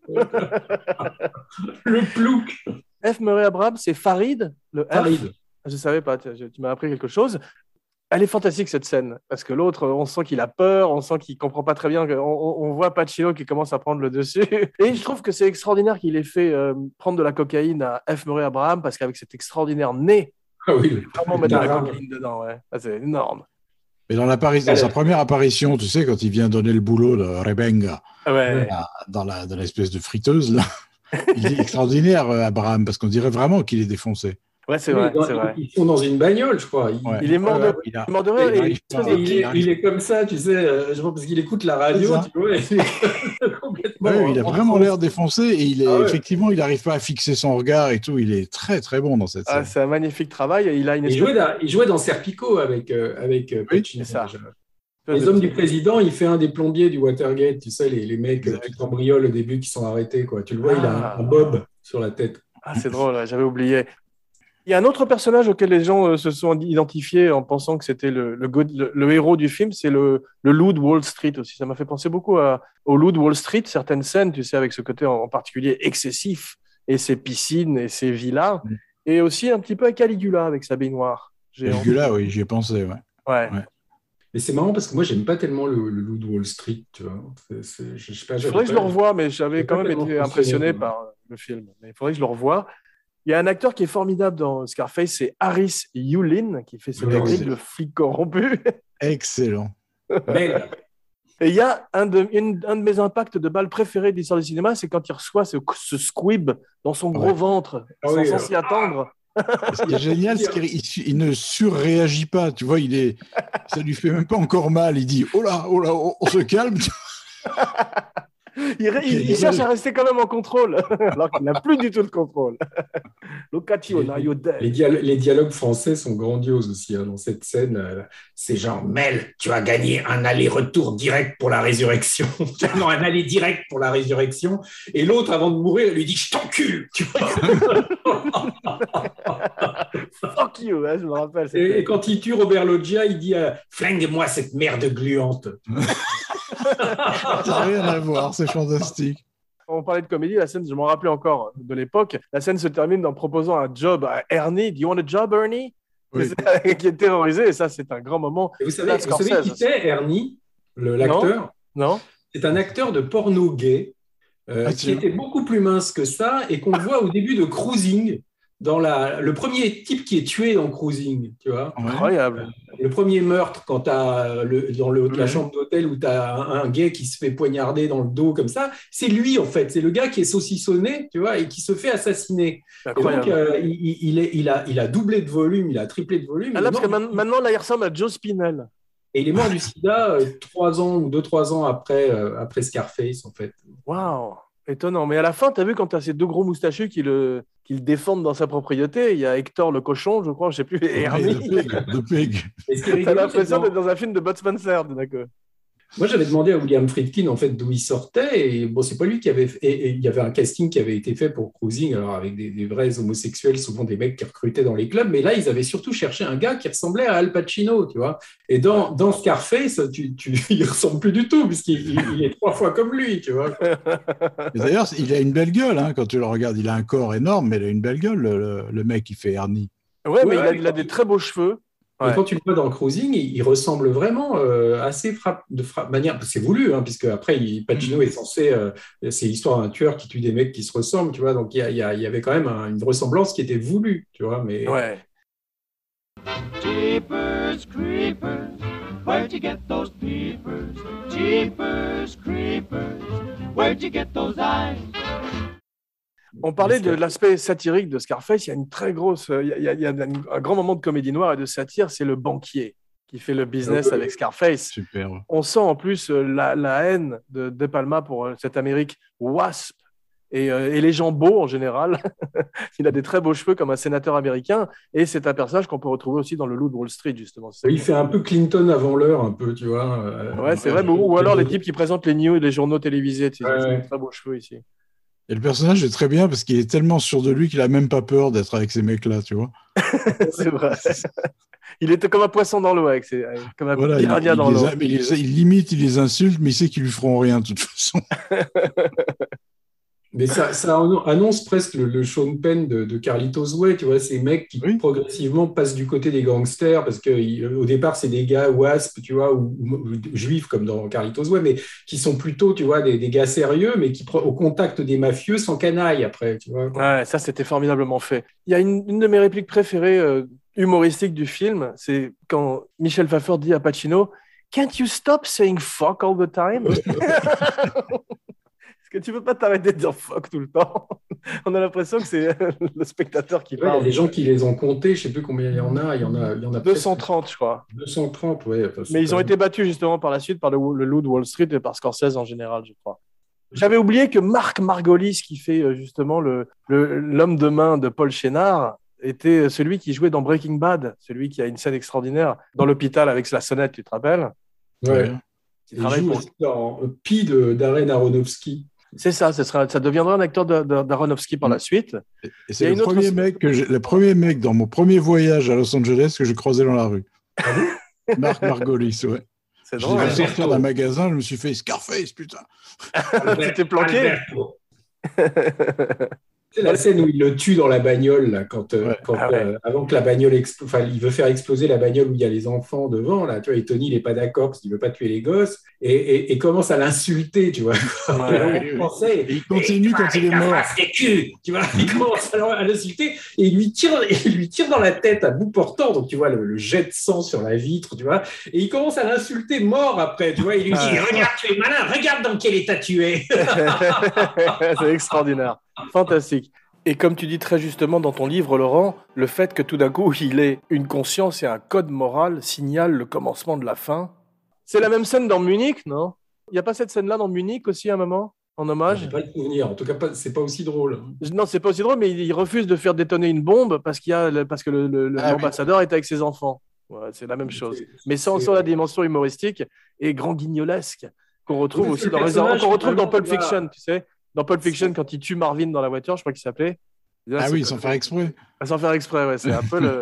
le plouc. F. Murray Abraham, c'est Farid, le F. Farid. Je savais pas, tu m'as appris quelque chose. Elle est fantastique cette scène, parce que l'autre, on sent qu'il a peur, on sent qu'il comprend pas très bien, on, voit Pacino qui commence à prendre le dessus. Et je trouve que c'est extraordinaire qu'il ait fait euh, prendre de la cocaïne à F. Murray Abraham, parce qu'avec cet extraordinaire nez, Ah oui. vraiment mettre de la cocaïne dedans, ouais. Ah, c'est énorme. Mais dans, sa première apparition, tu sais, quand il vient donner le boulot de Rebenga Ouais. à- dans, la, dans l'espèce de friteuse, là, il est extraordinaire, euh, Abraham, parce qu'on dirait vraiment qu'il est défoncé. Ouais, c'est Oui, vrai, c'est vrai. Ils sont dans une bagnole, je crois. Il, Ouais. Il est mort de, Euh, Il a- mort de rire il de- il, est, il est comme ça, tu sais, euh, je pense parce qu'il écoute la radio, tu vois. et il est complètement Ouais, il a en- vraiment l'air défoncé et il est Ah ouais. effectivement, il n'arrive pas à fixer son regard et tout. Il est très très bon dans cette Ah, scène. c'est un magnifique travail il a une Il espèce jouait, dans, il jouait dans Serpico avec, euh, avec euh, Oui, Pacino, ça. Les hommes du président, il fait un des plombiers du Watergate, tu sais, les, les mecs euh, qui cambriolent au début qui sont arrêtés. Quoi. Tu le vois, il a Ah. un, un bob sur la tête. Ah, c'est drôle, j'avais oublié. Il y a un autre personnage auquel les gens euh, se sont identifiés en pensant que c'était le, le, good- le- le héros du film, c'est le, le loup de Wall Street aussi. Ça m'a fait penser beaucoup à- au loup de Wall Street, certaines scènes, tu sais, avec ce côté en, en particulier excessif, et ses piscines et ses villas, et aussi un petit peu à Caligula avec sa baignoire. Caligula, oui, j'y ai pensé. Ouais. Ouais. Ouais. Mais c'est marrant parce que moi, j'aime pas tellement le, le loup de Wall Street, tu vois. Je, je sais pas, faudrait que je le revoie, mais j'avais quand même été impressionné moi. par euh, le film. Mais il faudrait que je le revoie. Il y a un acteur qui est formidable dans Scarface, c'est Harris Yulin, qui fait ce Oui, terrible flic corrompu. Excellent. Mais Et il y a un de, une- un de mes impacts de balle préférés de l'histoire du cinéma, c'est quand il reçoit ce, ce squib dans son gros Ouais. ventre, Ah sans oui, sans euh, s'y attendre. Ce qui est génial, c'est qu'il il- il ne surréagit pas. Tu vois, il est, ça lui fait même pas encore mal. Il dit, oh là, oh là, on, on se calme. Il, ré- il- il cherche à rester quand même en contrôle, alors qu'il n'a plus du tout de contrôle. Locatio, Les- dead. les, dialo- les dialogues français sont grandioses aussi hein, dans cette scène. euh, C'est genre, Mel, tu as gagné un aller-retour direct pour la résurrection. non, un aller direct pour la résurrection. Et l'autre, avant de mourir, lui dit, je t'encule. Tu vois Fuck you, hein, je me rappelle. et quand il tue Robert Loggia, il dit, euh, flingue-moi cette merde gluante. Ça n'a rien à voir, c'est fantastique. On parlait de comédie, la scène, je m'en rappelais encore de l'époque. La scène se termine en proposant un job à Ernie. Do you want a job, Ernie? Oui. Qui est terrorisé, et ça, c'est un grand moment. Et vous savez, vous qui c'est, Ernie, le- l'acteur? Non C'est un acteur de porno gay euh, Ah, qui était beaucoup plus mince que ça et qu'on voit au début de Cruising, dans la, le premier type qui est tué dans Cruising, tu vois. Incroyable. Le premier meurtre quand tu as le, dans le, la chambre d'hôtel où tu as un, un gay qui se fait poignarder dans le dos comme ça, c'est lui en fait, c'est le gars qui est saucissonné, tu vois, et qui se fait assassiner. Et donc, incroyable. euh, il, est, il, a, il a doublé de volume, il a triplé de volume. Ah, là, parce que man- maintenant, là, il ressemble à Joe Spinell. Et il est mort du sida euh, trois ans ou deux, trois ans après, euh, après Scarface, en fait. Waouh Étonnant. Mais à la fin, tu as vu quand tu as ces deux gros moustachus qui le, qui le défendent dans sa propriété, il y a Hector le cochon, je crois, je sais plus, et Ernie. de pig, pig. T'as l'impression d'être dans un film de Bud Spencer, d'accord. Moi, j'avais demandé à William Friedkin en fait d'où il sortait et bon, c'est pas lui qui avait et, et il y avait un casting qui avait été fait pour Cruising, alors avec des, des vrais homosexuels, souvent des mecs qui recrutaient dans les clubs, mais là ils avaient surtout cherché un gars qui ressemblait à Al Pacino, tu vois. Et dans, dans Scarface, tu, tu, il ressemble plus du tout puisqu'il il- il est trois fois comme lui, tu vois. D'ailleurs, il a une belle gueule hein, quand tu le regardes. Il a un corps énorme, mais il a une belle gueule, le, le- mec qui fait Ernie. Ouais, mais Ouais, il, a, il a des très beaux cheveux. Et quand tu le vois dans Cruising, il, il ressemble vraiment euh, assez frappe, de frappe, manière. C'est voulu, hein, puisque après, il, Pacino est censé. euh, c'est l'histoire d'un tueur qui tue des mecs qui se ressemblent, tu vois. Donc il y, avait quand même un- une ressemblance qui était voulue, tu vois. Mais Ouais. Jeepers creepers, where'd you get those peepers? Jeepers creepers, where'd you get those eyes? On parlait de l'aspect satirique de Scarface. Il y a une très grosse, il y a, il y a- un grand moment de comédie noire et de satire, c'est le banquier qui fait le business Ah avec Scarface. Super. On sent en plus euh, la, la haine de De Palma pour euh, cette Amérique wasp et, euh, et les gens beaux en général. il a des très beaux cheveux comme un sénateur américain et c'est un personnage qu'on peut retrouver aussi dans le Loup de Wall Street justement. Il fait un peu Clinton avant l'heure, un peu, tu vois. euh, Ouais, c'est vrai. Ou alors les types qui présentent les news, les journaux télévisés. Tu sais, Ouais, ils ont ouais. des très beaux cheveux ici. Et le personnage est très bien parce qu'il est tellement sûr de lui qu'il a même pas peur d'être avec ces mecs-là, tu vois. c'est vrai. Il était comme un poisson dans l'eau, avec ses- comme un Voilà, il, piranha il dans l'eau. il, il limite, il les insulte, mais il sait qu'ils lui feront rien de toute façon. Mais ça, ça annon- annonce presque le, le Sean Penn de, de Carlitos Way, tu vois, ces mecs qui Oui. progressivement passent du côté des gangsters, parce qu'au départ, c'est des gars wasp, tu vois, ou, juifs comme dans Carlitos Way, mais qui sont plutôt, tu vois, des, des gars sérieux, mais qui, au contact des mafieux, sans canaille après, tu vois. Ouais, ça c'était formidablement fait. Il y a une, une de mes répliques préférées euh, humoristiques du film, c'est quand Michel Pfeiffer dit à Pacino Can't you stop saying fuck all the time que tu peux pas t'arrêter de dire fuck tout le temps On a l'impression que c'est euh, le spectateur qui Ouais, il y a parle. des gens qui les ont comptés, je sais plus combien il y en a, il y en a, il y en a presque 230, je crois. 230, ouais. enfin, c'est Mais ils ont été battus justement par la suite par le, le loup de Wall Street et par Scorsese en général, je crois. J'avais oublié que Marc Margolis, qui fait euh, justement le- le- l'homme de main de Paul Chénard, était celui qui jouait dans Breaking Bad, celui qui a une scène extraordinaire dans l'hôpital avec la sonnette, tu te rappelles? Ouais. Qui Il joue pour- aussi dans Pi de Darren Aronofsky. C'est ça, sera, ça deviendra un acteur de- de- d'Aronofsky par la suite. Et c'est le autre premier mec que j'ai- le premier mec dans mon premier voyage à Los Angeles que j'ai croisé dans la rue. Marc Margolis, ouais. C'est Je drôle. l'ai hein. vu sortir d'un magasin, je me suis fait Scarface, putain. Tu t'es planqué. C'est la scène où il le tue dans la bagnole, là, quand, euh, Ouais. quand, Ah ouais. euh, avant que la bagnole explose. Enfin, il veut faire exploser la bagnole où il y a les enfants devant, là, tu vois, et Tony, il n'est pas d'accord parce qu'il veut pas tuer les gosses, et, et- et commence à l'insulter, tu vois. Ouais. En français. Et il continue quand il est mort. Tu vois, il commence à l'insulter et il lui tire, il lui tire dans la tête à bout portant, donc tu vois le, le jet de sang sur la vitre, tu vois, et il commence à l'insulter mort après, tu vois, il lui dit Ouais. regarde tu es malin, regarde dans quel état tu es. c'est extraordinaire, fantastique. Et comme tu dis très justement dans ton livre, Laurent, le fait que tout d'un coup il ait une conscience et un code moral signale le commencement de la fin. C'est la même scène dans Munich, non? Il n'y a pas cette scène-là dans Munich aussi à un moment, en J'ai hommage pas le souvenir, en tout cas c'est pas aussi drôle. Non, c'est pas aussi drôle, mais il, refuse de faire détonner une bombe parce, qu'il y a le- parce que le- le- Ah oui. l'ambassadeur est avec ses enfants. Ouais, c'est la même chose. Mais sans, sans la dimension humoristique et grand guignolesque qu'on retrouve aussi dans qu'on retrouve dans Pulp. Fiction, tu sais. Dans Pulp Fiction, quand il tue Marvin dans la voiture, je crois qu'il s'appelait. Là, Ah oui, sans faire exprès. Ah, Sans faire exprès, ouais. C'est un peu le,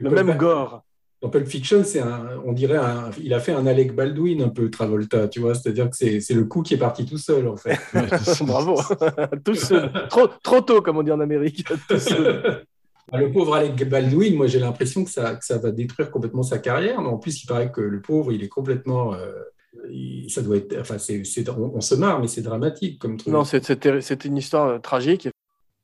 même gore. Dans Pulp Fiction, c'est un, on dirait, un, il a fait un Alec Baldwin un peu Travolta, tu vois, c'est-à-dire que c'est c'est le coup qui est parti tout seul en fait. Bravo. Tout seul. Trop, trop tôt, comme on dit en Amérique. Tout seul. Ah, Le pauvre Alec Baldwin, moi j'ai l'impression que ça, que ça va détruire complètement sa carrière, mais en plus il paraît que le pauvre, il est complètement, euh, ça doit être, enfin c'est- on, on se marre, mais c'est dramatique comme truc. Non, c'est- une histoire euh, tragique.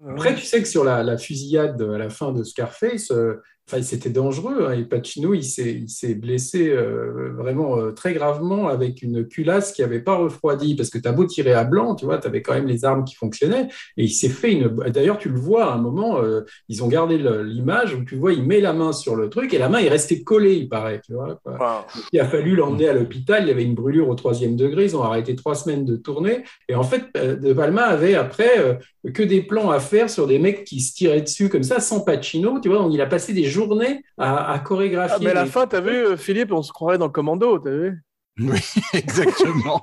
Après, tu sais que sur la, la fusillade à la fin de Scarface, euh, Enfin, c'était dangereux. hein, et Pacino, il s'est, blessé euh, vraiment euh, très gravement avec une culasse qui n'avait pas refroidi. Parce que tu as beau tirer à blanc, tu vois, tu avais quand même les armes qui fonctionnaient. Et il s'est fait une. D'ailleurs, tu le vois à un moment, euh, ils ont gardé l'image où tu vois, il met la main sur le truc et la main est restée collée, il paraît. Tu vois, Il a fallu l'emmener à l'hôpital. Il y avait une brûlure au troisième degré. Ils ont arrêté trois semaines de tournée. Et en fait, De Palma avait après que des plans à faire sur des mecs qui se tiraient dessus comme ça, sans Pacino. Tu vois, donc il a passé des journées à, à ah, chorégraphier. mais à la fin, t'as vu, euh, Philippe, on se croirait dans Commando, t'as vu? Oui, exactement.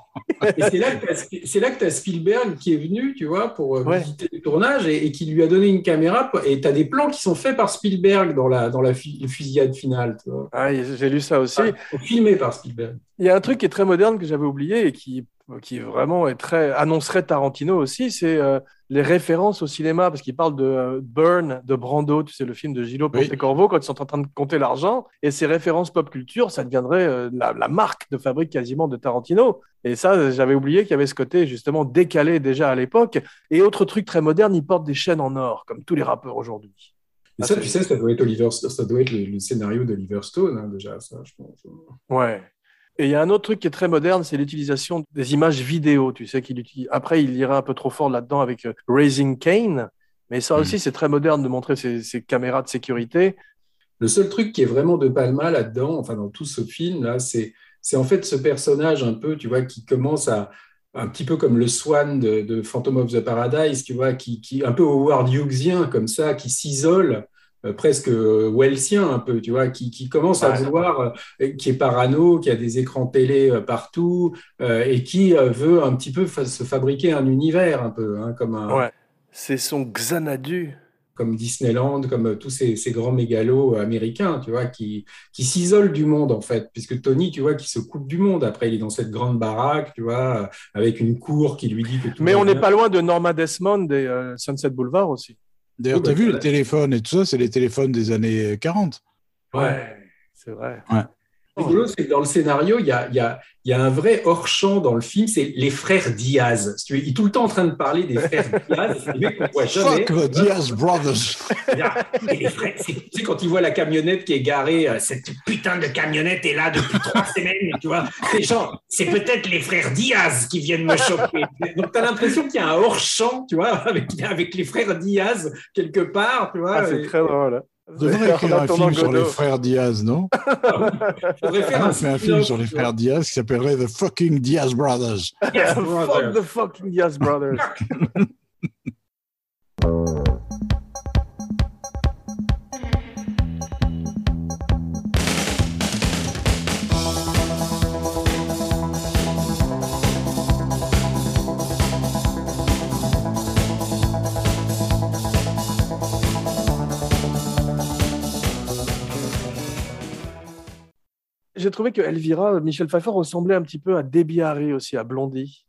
Et c'est là que t'as- c'est là que tu as Spielberg qui est venu, tu vois, pour euh, Ouais. visiter le tournage et, et qui lui a donné une caméra. Et tu as des plans qui sont faits par Spielberg dans la, dans la fu- fusillade finale. Tu vois. Ah, j'ai lu ça aussi. Ah, filmé par Spielberg. Il y a un truc qui est très moderne que j'avais oublié et qui, qui vraiment est très annoncerait Tarantino aussi, c'est euh, les références au cinéma parce qu'il parle de euh, Burn de Brando, tu sais le film de Gillo Oui. Pontecorvo quand ils sont en train de compter l'argent et ces références pop culture, ça deviendrait euh, la, la marque de fabrique quasiment de Tarantino. Et ça, j'avais oublié qu'il y avait ce côté justement décalé déjà à l'époque. Et autre truc très moderne, il porte des chaînes en or comme tous les rappeurs aujourd'hui. Et Ah, ça, tu sais, ça doit être, Oliver, ça doit être le, le scénario d'Oliver Stone, hein, déjà, ça, je pense. Ouais. Et il y a un autre truc qui est très moderne, c'est l'utilisation des images vidéo. Tu sais qu'il utilise. Après, il ira un peu trop fort là-dedans avec euh, Raising Kane, mais ça Mm. aussi, c'est très moderne de montrer ces, ces caméras de sécurité. Le seul truc qui est vraiment de Palma là-dedans, enfin dans tout ce film là, c'est c'est en fait ce personnage un peu, tu vois, qui commence à un petit peu comme le Swan de, de Phantom of the Paradise, tu vois, qui, qui un peu Howard Hughesien comme ça, qui s'isole. Euh, presque euh, wellsien un peu, tu vois, qui, qui commence à vouloir, euh, qui est parano, qui a des écrans télé partout, et qui veut un petit peu se fabriquer un univers un peu, hein, comme un, Ouais. C'est son Xanadu. comme Disneyland, comme tous ces, ces grands mégalos américains, tu vois, qui, qui s'isolent du monde, en fait. Puisque Tony, tu vois, qui se coupe du monde. Après, il est dans cette grande baraque, tu vois, avec une cour qui lui dit que tout Mais on n'est pas loin de Norma Desmond et euh, Sunset Boulevard aussi. D'ailleurs, Oui, tu as bah, vu les téléphones et tout ça, c'est les téléphones des années 40. Ouais, c'est vrai. C'est rigolo, c'est que dans le scénario, il y a, il y a, il y a un vrai hors-champ dans le film, c'est les frères Diaz. Il est tout le temps en train de parler des frères Diaz, c'est des mecs qu'on voit jamais. Fuck the Diaz Brothers. Et les frères, c'est- tu sais, quand il voit la camionnette qui est garée, euh, cette putain de camionnette est là depuis trois semaines, tu vois. Les gens, c'est peut-être les frères Diaz qui viennent me choper. Donc, tu as l'impression qu'il y a un hors-champ, tu vois, avec, avec les frères Diaz quelque part, tu vois. Ah, c'est Et- très drôle. hein. On devrait écrire un film sur les frères Diaz, non faudrait faire On un fait un film sur les frères Diaz qui s'appellerait The Fucking Diaz Brothers. Yes, Fuck the fucking Diaz Brothers. J'ai trouvé que Elvira, Michel Pfeiffer ressemblait un petit peu à Debbie Harry aussi, à Blondie.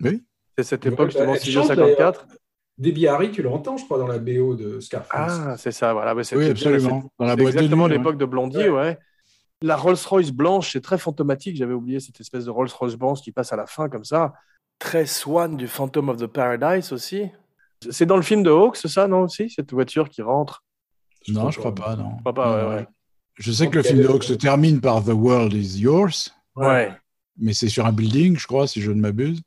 Oui. C'est cette époque, bah, justement, studio chante, 54. Debbie Harry, tu l'entends, je crois, dans la BO de Scarface. Ah, c'est ça, voilà. C'était Oui, absolument. Dans la C'est boîte de exactement nuit. l'époque de Blondie, Ouais. ouais. La Rolls-Royce blanche, c'est très fantomatique. J'avais oublié cette espèce de Rolls-Royce blanche qui passe à la fin comme ça. Très Swan du Phantom of the Paradise aussi. C'est dans le film de Hawks, ça, non aussi Cette voiture qui rentre? Non, je crois pas, non. Je crois pas, Non, ouais, ouais. Je sais que le film de Hawks se termine par The World is Yours, Ouais. mais c'est sur un building, je crois, si je ne m'abuse.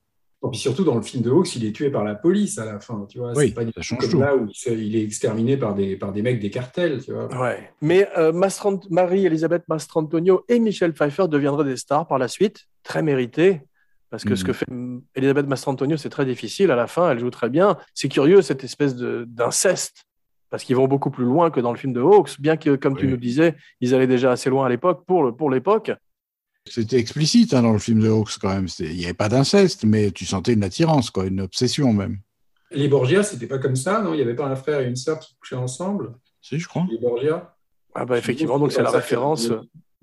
Et puis surtout, dans le film de Hawks, il est tué par la police à la fin, tu vois. Oui, c'est pas du ça tout change comme tout. là où il est exterminé par des, par des mecs des cartels, tu vois. Ouais. Mais euh, Mastrant- Marie-Elisabeth Mastrantonio et Michel Pfeiffer deviendraient des stars par la suite, très méritées. Parce que ce que fait mm, Elisabeth Mastrantonio, c'est très difficile. À la fin, elle joue très bien. C'est curieux, cette espèce de- d'inceste. Parce qu'ils vont beaucoup plus loin que dans le film de Hawks, bien que, comme tu nous disais, ils allaient déjà assez loin à l'époque pour, le- pour l'époque. C'était explicite hein, dans le film de Hawks quand même. C'était- Il n'y avait pas d'inceste, mais tu sentais une attirance, quoi, une obsession même. Les Borgia, c'était pas comme ça, non? Il n'y avait pas un frère et une sœur qui couchaient ensemble? Si, je crois. Les Borgia? Ah bah effectivement, donc c'est la référence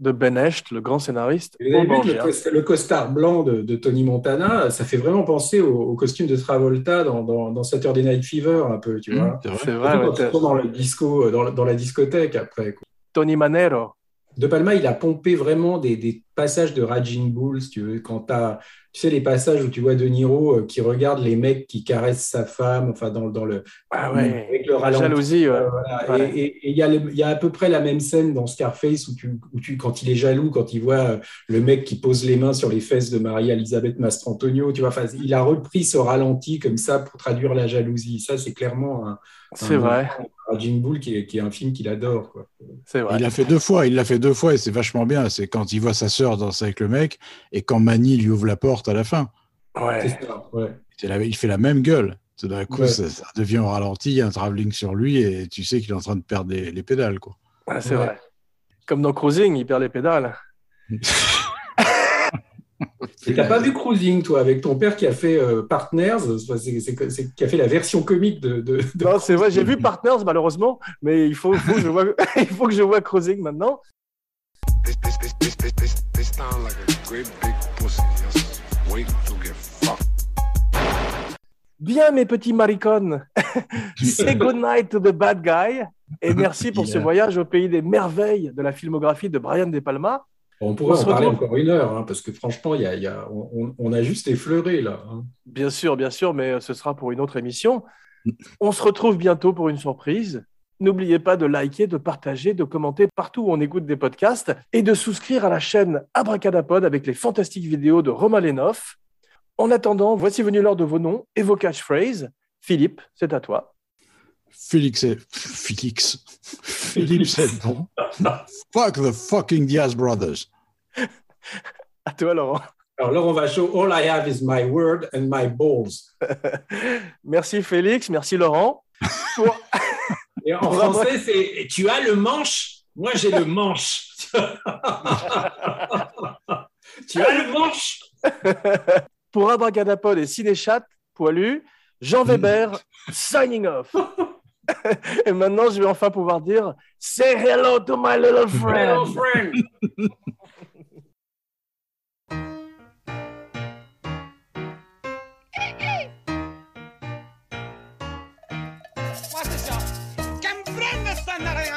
de Ben Hecht, le grand scénariste. Vous avez au vu le, costard blanc de, de Tony Montana, ça fait vraiment penser au, au costume de Travolta dans, dans, dans Saturday Night Fever, un peu, tu Mmh, vois. c'est vrai. Quand dans le disco, dans, la- dans la discothèque après. quoi. Tony Manero. De Palma, il a pompé vraiment des, des passages de Raging Bull, si tu veux, quand t'as, tu sais, les passages où tu vois De Niro euh, qui regarde les mecs qui caressent sa femme, enfin, dans, dans le, Ah ouais. avec le ralenti. jalousie, ouais. Euh, voilà. Ouais. Et- il y, a le- il y a à peu près la même scène dans Scarface où, tu, où tu, quand il est jaloux, quand il voit euh, le mec qui pose les mains sur les fesses de Marie-Elisabeth Mastrantonio, tu vois, enfin, il a repris ce ralenti comme ça pour traduire la jalousie. Ça, c'est clairement un, C'est vrai, Raging Bull qui est, qui est un film qu'il adore. C'est vrai. Il l'a fait deux fois, il l'a fait deux fois et c'est vachement bien. C'est quand il voit sa sœur danser avec le mec et quand Manny lui ouvre la porte à la fin. Ouais. C'est ça, ouais. C'est la- il fait la même gueule. Tout d'un coup, Ouais. ça, ça devient au ralenti, il y a un travelling sur lui et tu sais qu'il est en train de perdre les, les pédales. Quoi. Ah, c'est Ouais. vrai. Comme dans Cruising, il perd les pédales. Et t'as pas vu Cruising, toi, avec ton père qui a fait euh, Partners, c'est- c'est- c'est- c'est- qui a fait la version comique de. de- de Non, c'est vrai, j'ai vu Partners malheureusement, mais il faut, faut que je vois, il faut que je vois Cruising maintenant. This, this, this, this, this, this, this sound like a great big pussy. Just wait to get fucked. Bien, mes petits maricones, say good night to the bad guy et merci pour ce voyage au pays des merveilles de la filmographie de Brian De Palma. On pourrait On se en parler encore une heure, hein, parce que franchement, il y a, y a- on a juste effleuré là. hein. Bien sûr, bien sûr, mais ce sera pour une autre émission. On se retrouve bientôt pour une surprise. N'oubliez pas de liker, de partager, de commenter partout où on écoute des podcasts et de souscrire à la chaîne Abracadapod avec les fantastiques vidéos de Romain Lenoff. En attendant, voici venu l'heure de vos noms et vos catchphrases. Philippe, c'est à toi. Félix est... Félix. Philippe c'est bon. Fuck the fucking Diaz Brothers. À toi, Laurent. Alors Laurent Vachaud, all I have is my word and my balls. Merci Félix, merci Laurent. Pour- Et en français, c'est tu as le manche, moi j'ai le manche. tu as le manche. Pour Abracadapod et Cinéchat, poilu, Jean Weber, signing off. Et maintenant, je vais enfin pouvoir dire Say hello to my little Hello, friend.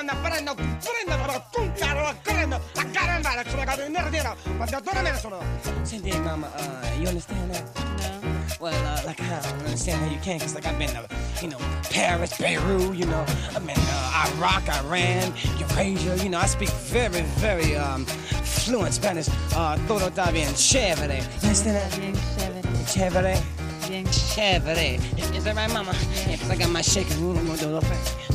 Sta narrando, prendo, prendo, però tu caro, prendo, a caramba, la sua gara, nerdino, ma da dove me ne sono? Senti, mama, uh, you understand that? No. Well, uh, like, I don't understand how you can, because, like, I've been to, you know, Paris, Beirut, you know, I've been uh, Iraq, Iran, Eurasia, you know, I speak very, very um, fluent Spanish. Uh, todo está bien chévere. You understand that? Bien chévere, Chévere. bien Chévere. Is, that right, mama? Yeah, 'cause I got my shaking room. I'm gonna do a little thing.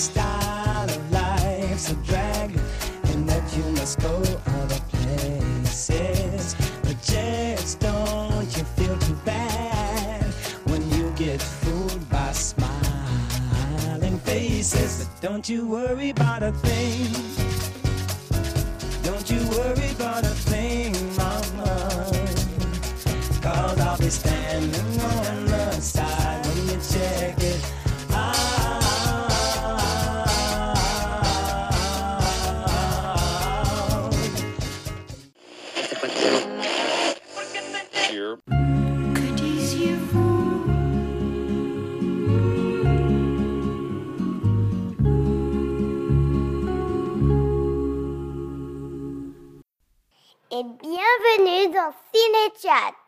style of life's a drag and that you must go other places. But just don't you feel too bad when you get fooled by smiling faces. But don't you worry about a thing. Don't you worry about a thing, mama. Cause I'll be standing on et bienvenue dans Cinéchat. Pod